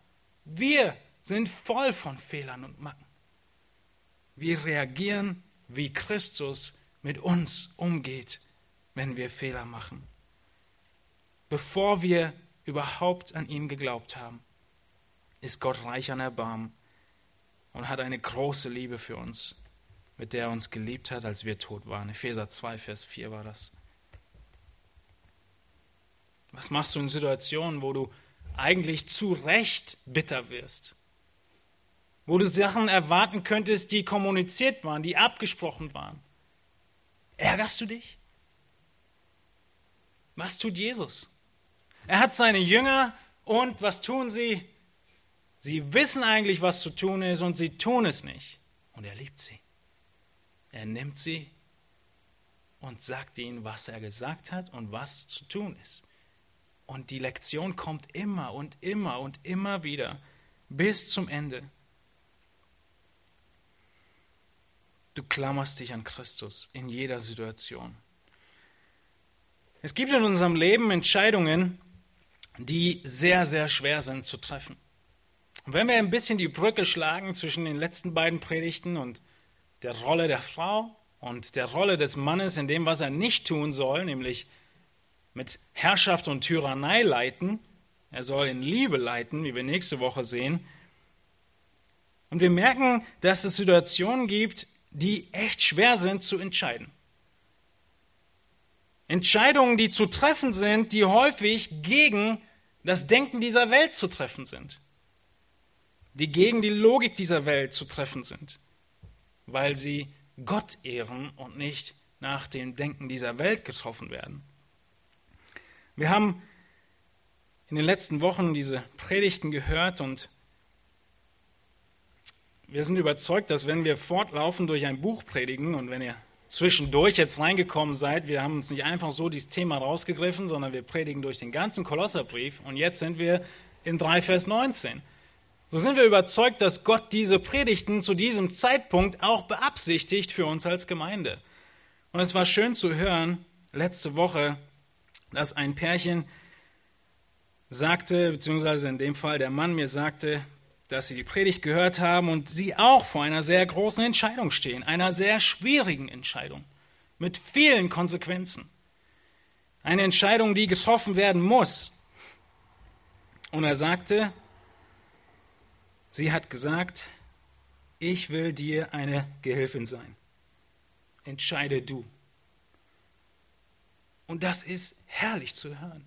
Wir sind voll von Fehlern und Macken. Wir reagieren, wie Christus mit uns umgeht, wenn wir Fehler machen. Bevor wir überhaupt an ihn geglaubt haben, ist Gott reich an Erbarmen und hat eine große Liebe für uns, mit der er uns geliebt hat, als wir tot waren. Epheser 2, Vers 4 war das. Was machst du in Situationen, wo du eigentlich zu Recht bitter wirst? Wo du Sachen erwarten könntest, die kommuniziert waren, die abgesprochen waren? Ärgerst du dich? Was tut Jesus? Er hat seine Jünger und was tun sie? Sie wissen eigentlich, was zu tun ist und sie tun es nicht. Und er liebt sie. Er nimmt sie und sagt ihnen, was er gesagt hat und was zu tun ist. Und die Lektion kommt immer und immer und immer wieder bis zum Ende. Du klammerst dich an Christus in jeder Situation. Es gibt in unserem Leben Entscheidungen, die sehr, sehr schwer sind zu treffen. Und wenn wir ein bisschen die Brücke schlagen zwischen den letzten beiden Predigten und der Rolle der Frau und der Rolle des Mannes in dem, was er nicht tun soll, nämlich mit Herrschaft und Tyrannei leiten, er soll in Liebe leiten, wie wir nächste Woche sehen. Und wir merken, dass es Situationen gibt, die echt schwer sind zu entscheiden. Entscheidungen, die zu treffen sind, die häufig gegen das Denken dieser Welt zu treffen sind die gegen die Logik dieser Welt zu treffen sind, weil sie Gott ehren und nicht nach dem Denken dieser Welt getroffen werden. Wir haben in den letzten Wochen diese Predigten gehört und wir sind überzeugt, dass wenn wir fortlaufend durch ein Buch predigen und wenn ihr zwischendurch jetzt reingekommen seid, wir haben uns nicht einfach so dieses Thema rausgegriffen, sondern wir predigen durch den ganzen Kolosserbrief und jetzt sind wir in 3 Vers 19. So sind wir überzeugt, dass Gott diese Predigten zu diesem Zeitpunkt auch beabsichtigt für uns als Gemeinde. Und es war schön zu hören, letzte Woche, dass ein Pärchen sagte, beziehungsweise in dem Fall der Mann mir sagte, dass sie die Predigt gehört haben und sie auch vor einer sehr großen Entscheidung stehen, einer sehr schwierigen Entscheidung mit vielen Konsequenzen. Eine Entscheidung, die getroffen werden muss. Und er sagte, Sie hat gesagt, ich will dir eine Gehilfin sein. Entscheide du. Und das ist herrlich zu hören.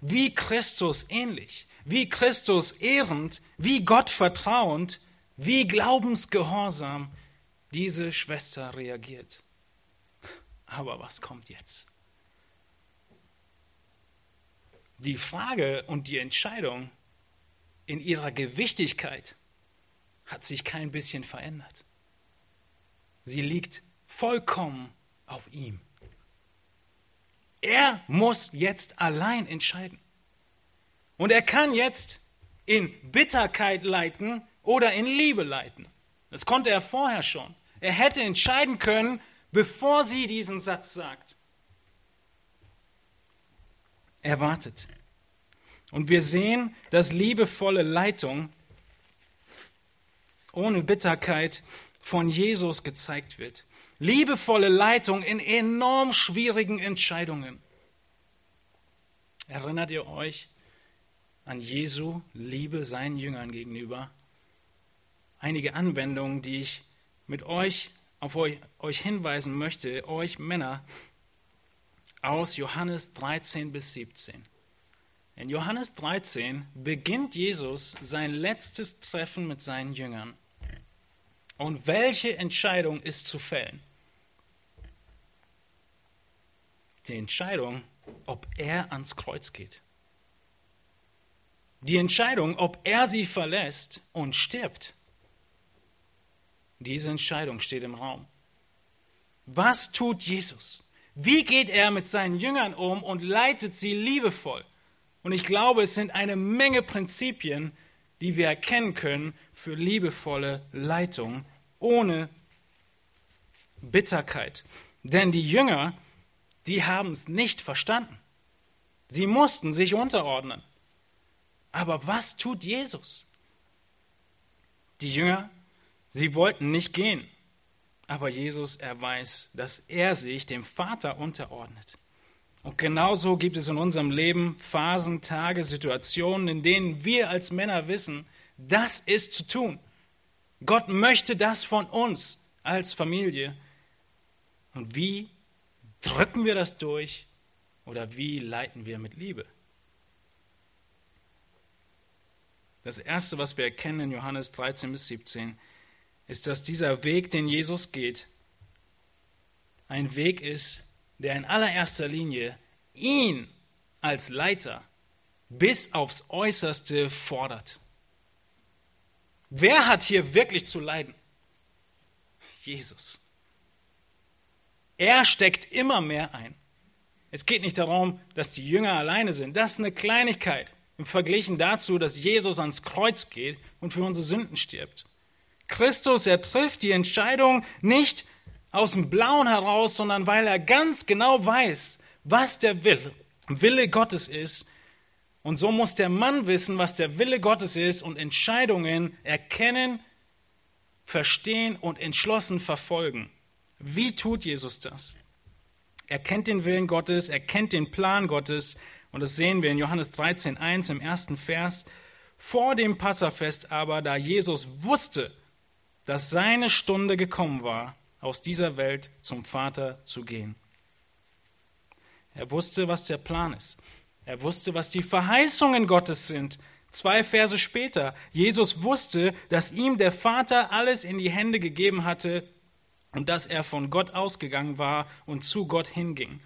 Wie Christus ähnlich, wie Christus ehrend, wie Gott vertrauend, wie glaubensgehorsam diese Schwester reagiert. Aber was kommt jetzt? Die Frage und die Entscheidung in ihrer Gewichtigkeit hat sich kein bisschen verändert. Sie liegt vollkommen auf ihm. Er muss jetzt allein entscheiden. Und er kann jetzt in Bitterkeit leiten oder in Liebe leiten. Das konnte er vorher schon. Er hätte entscheiden können, bevor sie diesen Satz sagt. Er wartet. Und wir sehen, dass liebevolle Leitung ohne Bitterkeit von Jesus gezeigt wird. Liebevolle Leitung in enorm schwierigen Entscheidungen. Erinnert ihr euch an Jesu Liebe seinen Jüngern gegenüber? Einige Anwendungen, die ich mit euch auf euch, euch hinweisen möchte, euch Männer, aus Johannes 13 bis 17. In Johannes 13 beginnt Jesus sein letztes Treffen mit seinen Jüngern. Und welche Entscheidung ist zu fällen? Die Entscheidung, ob er ans Kreuz geht. Die Entscheidung, ob er sie verlässt und stirbt. Diese Entscheidung steht im Raum. Was tut Jesus? Wie geht er mit seinen Jüngern um und leitet sie liebevoll? Und ich glaube, es sind eine Menge Prinzipien, die wir erkennen können für liebevolle Leitung ohne Bitterkeit. Denn die Jünger, die haben es nicht verstanden. Sie mussten sich unterordnen. Aber was tut Jesus? Die Jünger, sie wollten nicht gehen. Aber Jesus erweist, dass er sich dem Vater unterordnet. Und genauso gibt es in unserem Leben Phasen, Tage, Situationen, in denen wir als Männer wissen, das ist zu tun. Gott möchte das von uns als Familie. Und wie drücken wir das durch oder wie leiten wir mit Liebe? Das Erste, was wir erkennen in Johannes 13 bis 17, ist, dass dieser Weg, den Jesus geht, ein Weg ist, der in allererster Linie ihn als Leiter bis aufs äußerste fordert. Wer hat hier wirklich zu leiden? Jesus. Er steckt immer mehr ein. Es geht nicht darum, dass die Jünger alleine sind. Das ist eine Kleinigkeit im Vergleich dazu, dass Jesus ans Kreuz geht und für unsere Sünden stirbt. Christus, er trifft die Entscheidung nicht aus dem Blauen heraus, sondern weil er ganz genau weiß, was der Wille, Wille Gottes ist. Und so muss der Mann wissen, was der Wille Gottes ist und Entscheidungen erkennen, verstehen und entschlossen verfolgen. Wie tut Jesus das? Er kennt den Willen Gottes, er kennt den Plan Gottes und das sehen wir in Johannes 13.1 im ersten Vers. Vor dem Passafest aber, da Jesus wusste, dass seine Stunde gekommen war, aus dieser Welt zum Vater zu gehen. Er wusste, was der Plan ist. Er wusste, was die Verheißungen Gottes sind. Zwei Verse später, Jesus wusste, dass ihm der Vater alles in die Hände gegeben hatte und dass er von Gott ausgegangen war und zu Gott hinging.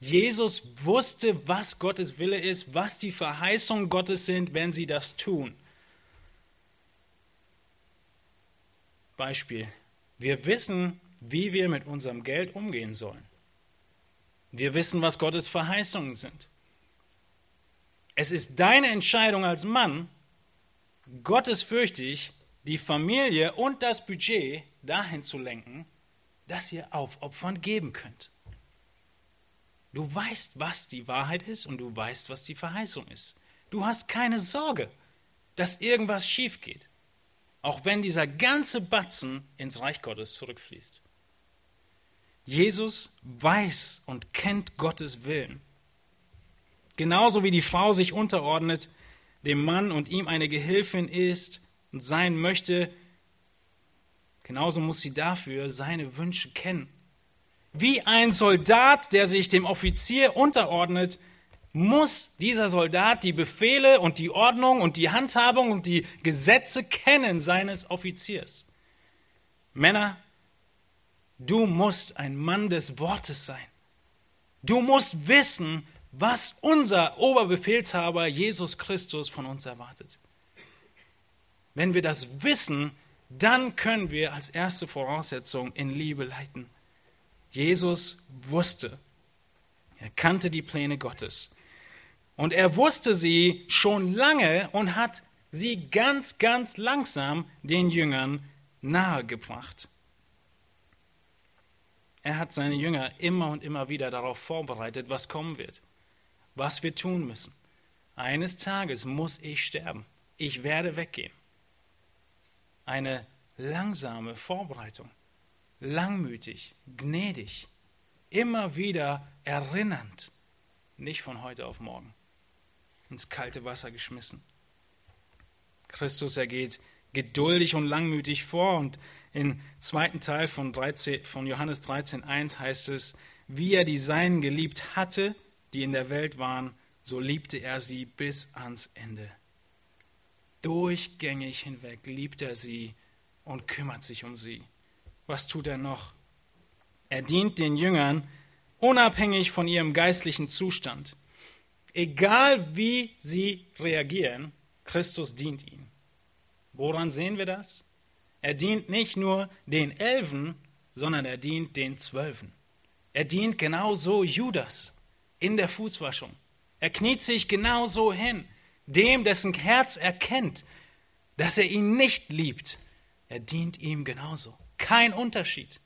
Jesus wusste, was Gottes Wille ist, was die Verheißungen Gottes sind, wenn sie das tun. Beispiel. Wir wissen, wie wir mit unserem Geld umgehen sollen. Wir wissen, was Gottes Verheißungen sind. Es ist deine Entscheidung als Mann, gottesfürchtig die Familie und das Budget dahin zu lenken, dass ihr aufopfern geben könnt. Du weißt, was die Wahrheit ist und du weißt, was die Verheißung ist. Du hast keine Sorge, dass irgendwas schief geht auch wenn dieser ganze Batzen ins Reich Gottes zurückfließt. Jesus weiß und kennt Gottes Willen. Genauso wie die Frau sich unterordnet dem Mann und ihm eine Gehilfin ist und sein möchte, genauso muss sie dafür seine Wünsche kennen. Wie ein Soldat, der sich dem Offizier unterordnet, muss dieser Soldat die Befehle und die Ordnung und die Handhabung und die Gesetze kennen seines Offiziers. Männer, du musst ein Mann des Wortes sein. Du musst wissen, was unser Oberbefehlshaber Jesus Christus von uns erwartet. Wenn wir das wissen, dann können wir als erste Voraussetzung in Liebe leiten. Jesus wusste, er kannte die Pläne Gottes. Und er wusste sie schon lange und hat sie ganz, ganz langsam den Jüngern nahegebracht. Er hat seine Jünger immer und immer wieder darauf vorbereitet, was kommen wird, was wir tun müssen. Eines Tages muss ich sterben. Ich werde weggehen. Eine langsame Vorbereitung, langmütig, gnädig, immer wieder erinnernd, nicht von heute auf morgen ins kalte Wasser geschmissen. Christus, er geht geduldig und langmütig vor und im zweiten Teil von, 13, von Johannes 13.1 heißt es, wie er die Seinen geliebt hatte, die in der Welt waren, so liebte er sie bis ans Ende. Durchgängig hinweg liebt er sie und kümmert sich um sie. Was tut er noch? Er dient den Jüngern unabhängig von ihrem geistlichen Zustand. Egal wie sie reagieren, Christus dient ihnen. Woran sehen wir das? Er dient nicht nur den Elfen, sondern er dient den Zwölfen. Er dient genauso Judas in der Fußwaschung. Er kniet sich genauso hin. dem, dessen Herz erkennt, dass er ihn nicht liebt, er dient ihm genauso. Kein Unterschied.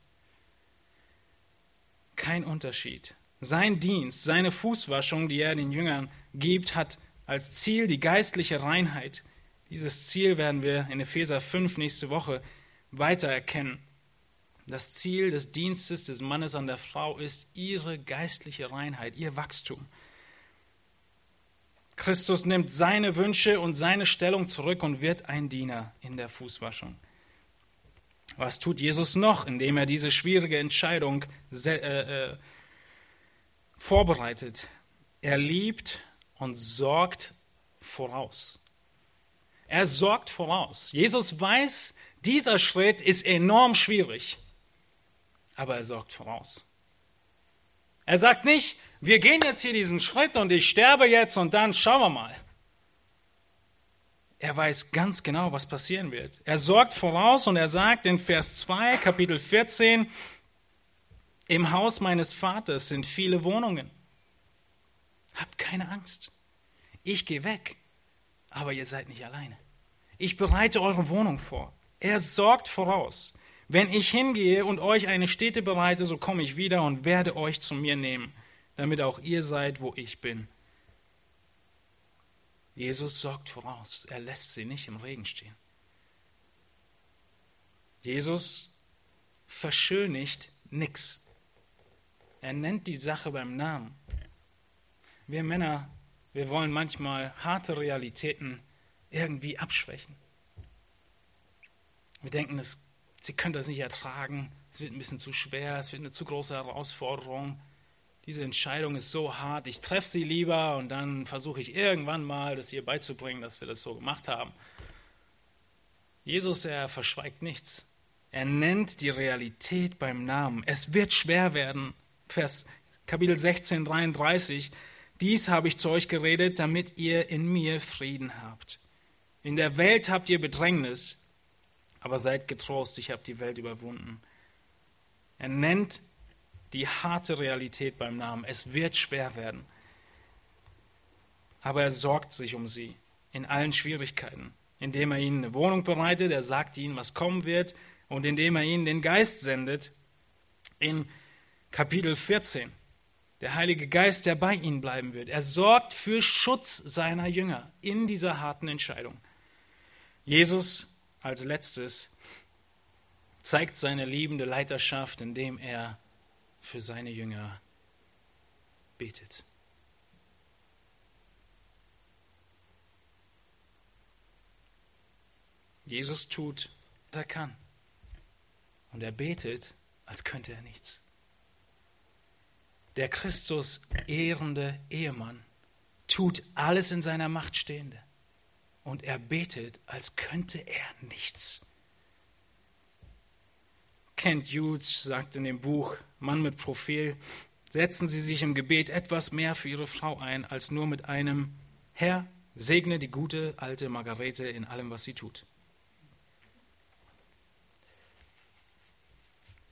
Kein Unterschied. Sein Dienst, seine Fußwaschung, die er den Jüngern gibt, hat als Ziel die geistliche Reinheit. Dieses Ziel werden wir in Epheser 5 nächste Woche weiter erkennen. Das Ziel des Dienstes des Mannes an der Frau ist ihre geistliche Reinheit, ihr Wachstum. Christus nimmt seine Wünsche und seine Stellung zurück und wird ein Diener in der Fußwaschung. Was tut Jesus noch, indem er diese schwierige Entscheidung äh, äh, vorbereitet? Er liebt und sorgt voraus. Er sorgt voraus. Jesus weiß, dieser Schritt ist enorm schwierig, aber er sorgt voraus. Er sagt nicht, wir gehen jetzt hier diesen Schritt und ich sterbe jetzt und dann schauen wir mal. Er weiß ganz genau, was passieren wird. Er sorgt voraus und er sagt in Vers 2, Kapitel 14, im Haus meines Vaters sind viele Wohnungen. Habt keine Angst. Ich gehe weg, aber ihr seid nicht alleine. Ich bereite eure Wohnung vor. Er sorgt voraus. Wenn ich hingehe und euch eine Stätte bereite, so komme ich wieder und werde euch zu mir nehmen, damit auch ihr seid, wo ich bin. Jesus sorgt voraus. Er lässt sie nicht im Regen stehen. Jesus verschönigt nichts. Er nennt die Sache beim Namen. Wir Männer, wir wollen manchmal harte Realitäten irgendwie abschwächen. Wir denken, es, sie können das nicht ertragen, es wird ein bisschen zu schwer, es wird eine zu große Herausforderung. Diese Entscheidung ist so hart, ich treffe sie lieber und dann versuche ich irgendwann mal, das ihr beizubringen, dass wir das so gemacht haben. Jesus, er verschweigt nichts. Er nennt die Realität beim Namen. Es wird schwer werden. Vers Kapitel 16, 33. Dies habe ich zu euch geredet, damit ihr in mir Frieden habt. In der Welt habt ihr Bedrängnis, aber seid getrost, ich habe die Welt überwunden. Er nennt die harte Realität beim Namen. Es wird schwer werden. Aber er sorgt sich um sie in allen Schwierigkeiten, indem er ihnen eine Wohnung bereitet, er sagt ihnen, was kommen wird, und indem er ihnen den Geist sendet in Kapitel 14. Der Heilige Geist, der bei ihnen bleiben wird. Er sorgt für Schutz seiner Jünger in dieser harten Entscheidung. Jesus als letztes zeigt seine liebende Leiterschaft, indem er für seine Jünger betet. Jesus tut, was er kann. Und er betet, als könnte er nichts. Der Christus ehrende Ehemann tut alles in seiner Macht Stehende und er betet, als könnte er nichts. Kent Hughes sagt in dem Buch Mann mit Profil, setzen Sie sich im Gebet etwas mehr für Ihre Frau ein, als nur mit einem Herr, segne die gute alte Margarete in allem, was sie tut.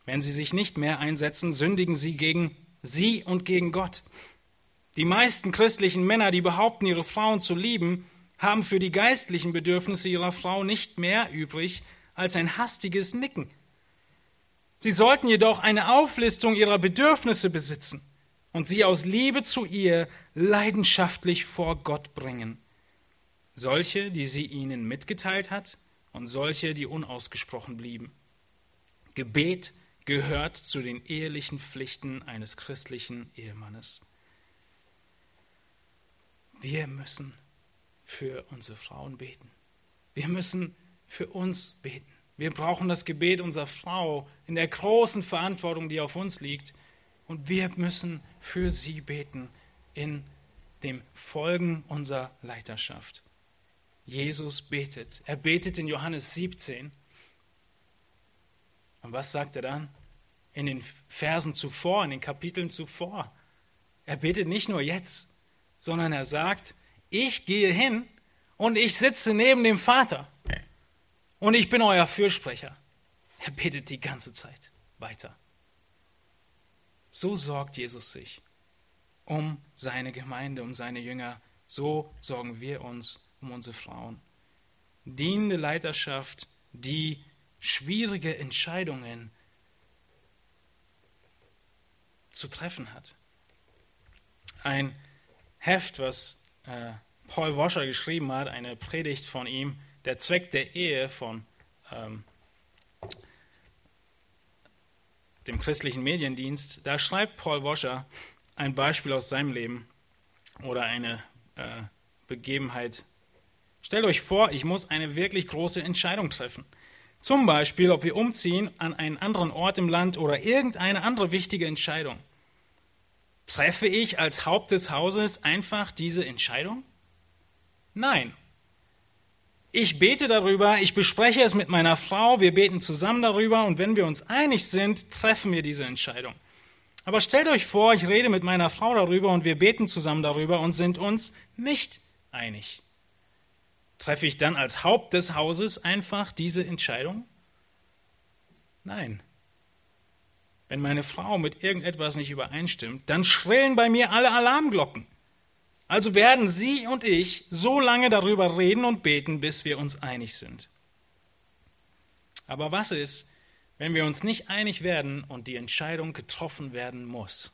Wenn Sie sich nicht mehr einsetzen, sündigen Sie gegen Sie und gegen Gott. Die meisten christlichen Männer, die behaupten, ihre Frauen zu lieben, haben für die geistlichen Bedürfnisse ihrer Frau nicht mehr übrig als ein hastiges Nicken. Sie sollten jedoch eine Auflistung ihrer Bedürfnisse besitzen und sie aus Liebe zu ihr leidenschaftlich vor Gott bringen. Solche, die sie ihnen mitgeteilt hat und solche, die unausgesprochen blieben. Gebet gehört zu den ehelichen Pflichten eines christlichen Ehemannes. Wir müssen für unsere Frauen beten. Wir müssen für uns beten. Wir brauchen das Gebet unserer Frau in der großen Verantwortung, die auf uns liegt. Und wir müssen für sie beten in dem Folgen unserer Leiterschaft. Jesus betet. Er betet in Johannes 17. Und was sagt er dann? In den Versen zuvor, in den Kapiteln zuvor. Er betet nicht nur jetzt, sondern er sagt, ich gehe hin und ich sitze neben dem Vater und ich bin euer Fürsprecher. Er betet die ganze Zeit weiter. So sorgt Jesus sich um seine Gemeinde, um seine Jünger so sorgen wir uns um unsere Frauen. Dienende Leiterschaft, die schwierige Entscheidungen zu treffen hat. Ein Heft, was äh, Paul Washer geschrieben hat, eine Predigt von ihm, der Zweck der Ehe von ähm, dem christlichen Mediendienst, da schreibt Paul Washer ein Beispiel aus seinem Leben oder eine äh, Begebenheit. Stellt euch vor, ich muss eine wirklich große Entscheidung treffen. Zum Beispiel, ob wir umziehen an einen anderen Ort im Land oder irgendeine andere wichtige Entscheidung. Treffe ich als Haupt des Hauses einfach diese Entscheidung? Nein. Ich bete darüber, ich bespreche es mit meiner Frau, wir beten zusammen darüber und wenn wir uns einig sind, treffen wir diese Entscheidung. Aber stellt euch vor, ich rede mit meiner Frau darüber und wir beten zusammen darüber und sind uns nicht einig. Treffe ich dann als Haupt des Hauses einfach diese Entscheidung? Nein. Wenn meine Frau mit irgendetwas nicht übereinstimmt, dann schrillen bei mir alle Alarmglocken. Also werden sie und ich so lange darüber reden und beten, bis wir uns einig sind. Aber was ist, wenn wir uns nicht einig werden und die Entscheidung getroffen werden muss?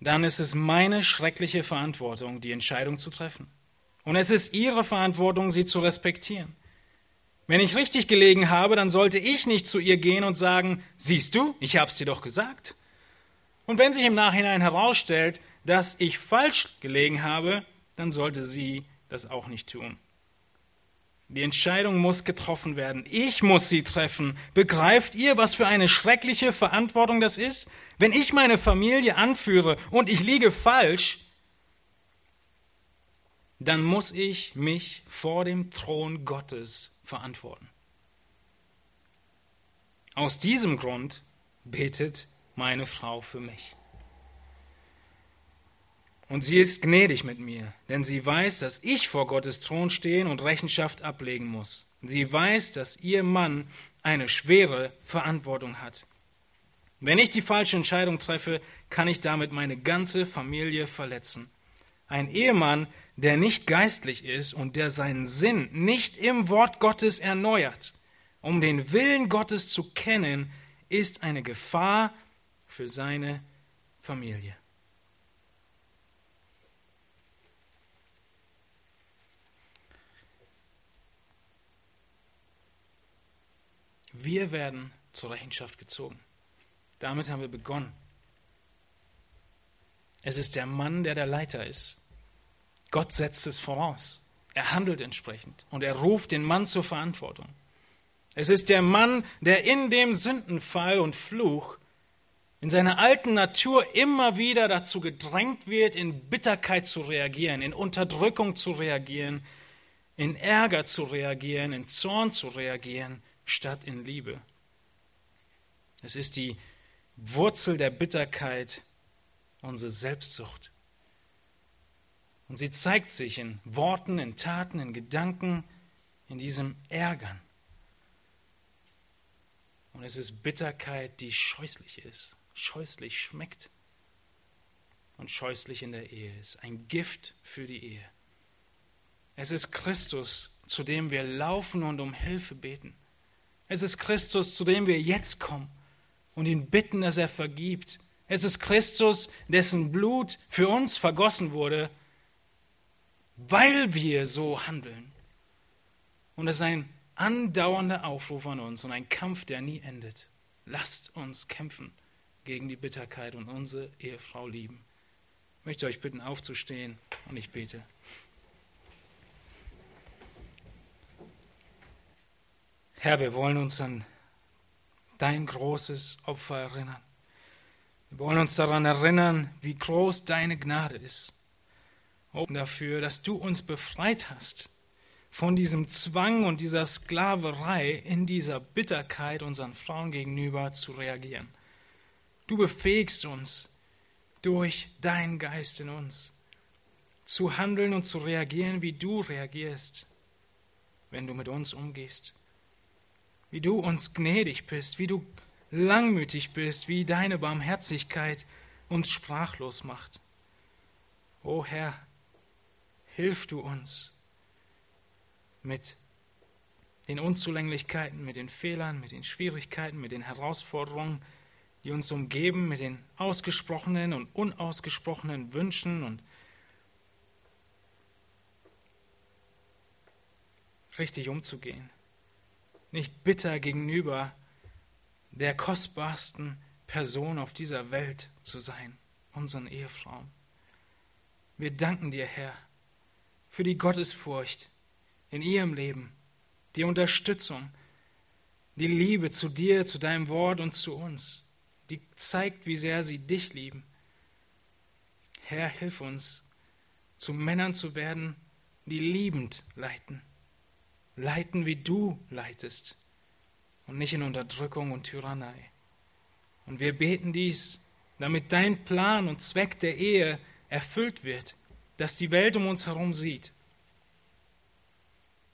Dann ist es meine schreckliche Verantwortung, die Entscheidung zu treffen. Und es ist ihre Verantwortung, sie zu respektieren. Wenn ich richtig gelegen habe, dann sollte ich nicht zu ihr gehen und sagen, siehst du, ich hab's dir doch gesagt. Und wenn sich im Nachhinein herausstellt, dass ich falsch gelegen habe, dann sollte sie das auch nicht tun. Die Entscheidung muss getroffen werden. Ich muss sie treffen. Begreift ihr, was für eine schreckliche Verantwortung das ist? Wenn ich meine Familie anführe und ich liege falsch, dann muss ich mich vor dem Thron Gottes verantworten. Aus diesem Grund betet meine Frau für mich. Und sie ist gnädig mit mir, denn sie weiß, dass ich vor Gottes Thron stehen und Rechenschaft ablegen muss. Sie weiß, dass ihr Mann eine schwere Verantwortung hat. Wenn ich die falsche Entscheidung treffe, kann ich damit meine ganze Familie verletzen. Ein Ehemann, der nicht geistlich ist und der seinen Sinn nicht im Wort Gottes erneuert, um den Willen Gottes zu kennen, ist eine Gefahr für seine Familie. Wir werden zur Rechenschaft gezogen. Damit haben wir begonnen. Es ist der Mann, der der Leiter ist. Gott setzt es voraus. Er handelt entsprechend und er ruft den Mann zur Verantwortung. Es ist der Mann, der in dem Sündenfall und Fluch in seiner alten Natur immer wieder dazu gedrängt wird, in Bitterkeit zu reagieren, in Unterdrückung zu reagieren, in Ärger zu reagieren, in Zorn zu reagieren, statt in Liebe. Es ist die Wurzel der Bitterkeit, unsere Selbstsucht. Und sie zeigt sich in Worten, in Taten, in Gedanken, in diesem Ärgern. Und es ist Bitterkeit, die scheußlich ist, scheußlich schmeckt und scheußlich in der Ehe ist. Ein Gift für die Ehe. Es ist Christus, zu dem wir laufen und um Hilfe beten. Es ist Christus, zu dem wir jetzt kommen und ihn bitten, dass er vergibt. Es ist Christus, dessen Blut für uns vergossen wurde weil wir so handeln. Und es ist ein andauernder Aufruf an uns und ein Kampf, der nie endet. Lasst uns kämpfen gegen die Bitterkeit und unsere Ehefrau lieben. Ich möchte euch bitten, aufzustehen und ich bete. Herr, wir wollen uns an dein großes Opfer erinnern. Wir wollen uns daran erinnern, wie groß deine Gnade ist dafür, dass du uns befreit hast von diesem Zwang und dieser Sklaverei in dieser Bitterkeit unseren Frauen gegenüber zu reagieren. Du befähigst uns durch deinen Geist in uns zu handeln und zu reagieren, wie du reagierst, wenn du mit uns umgehst. Wie du uns gnädig bist, wie du langmütig bist, wie deine Barmherzigkeit uns sprachlos macht. O Herr, hilf du uns mit den Unzulänglichkeiten, mit den Fehlern, mit den Schwierigkeiten, mit den Herausforderungen, die uns umgeben, mit den ausgesprochenen und unausgesprochenen Wünschen und richtig umzugehen. Nicht bitter gegenüber der kostbarsten Person auf dieser Welt zu sein, unseren Ehefrauen. Wir danken dir, Herr, für die Gottesfurcht in ihrem Leben, die Unterstützung, die Liebe zu dir, zu deinem Wort und zu uns, die zeigt, wie sehr sie dich lieben. Herr, hilf uns, zu Männern zu werden, die liebend leiten. Leiten, wie du leitest und nicht in Unterdrückung und Tyrannei. Und wir beten dies, damit dein Plan und Zweck der Ehe erfüllt wird, dass die Welt um uns herum sieht,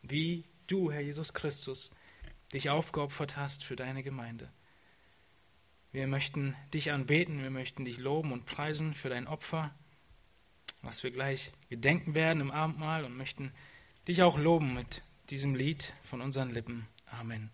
wie du, Herr Jesus Christus, dich aufgeopfert hast für deine Gemeinde. Wir möchten dich anbeten, wir möchten dich loben und preisen für dein Opfer, was wir gleich gedenken werden im Abendmahl und möchten dich auch loben mit diesem Lied von unseren Lippen. Amen.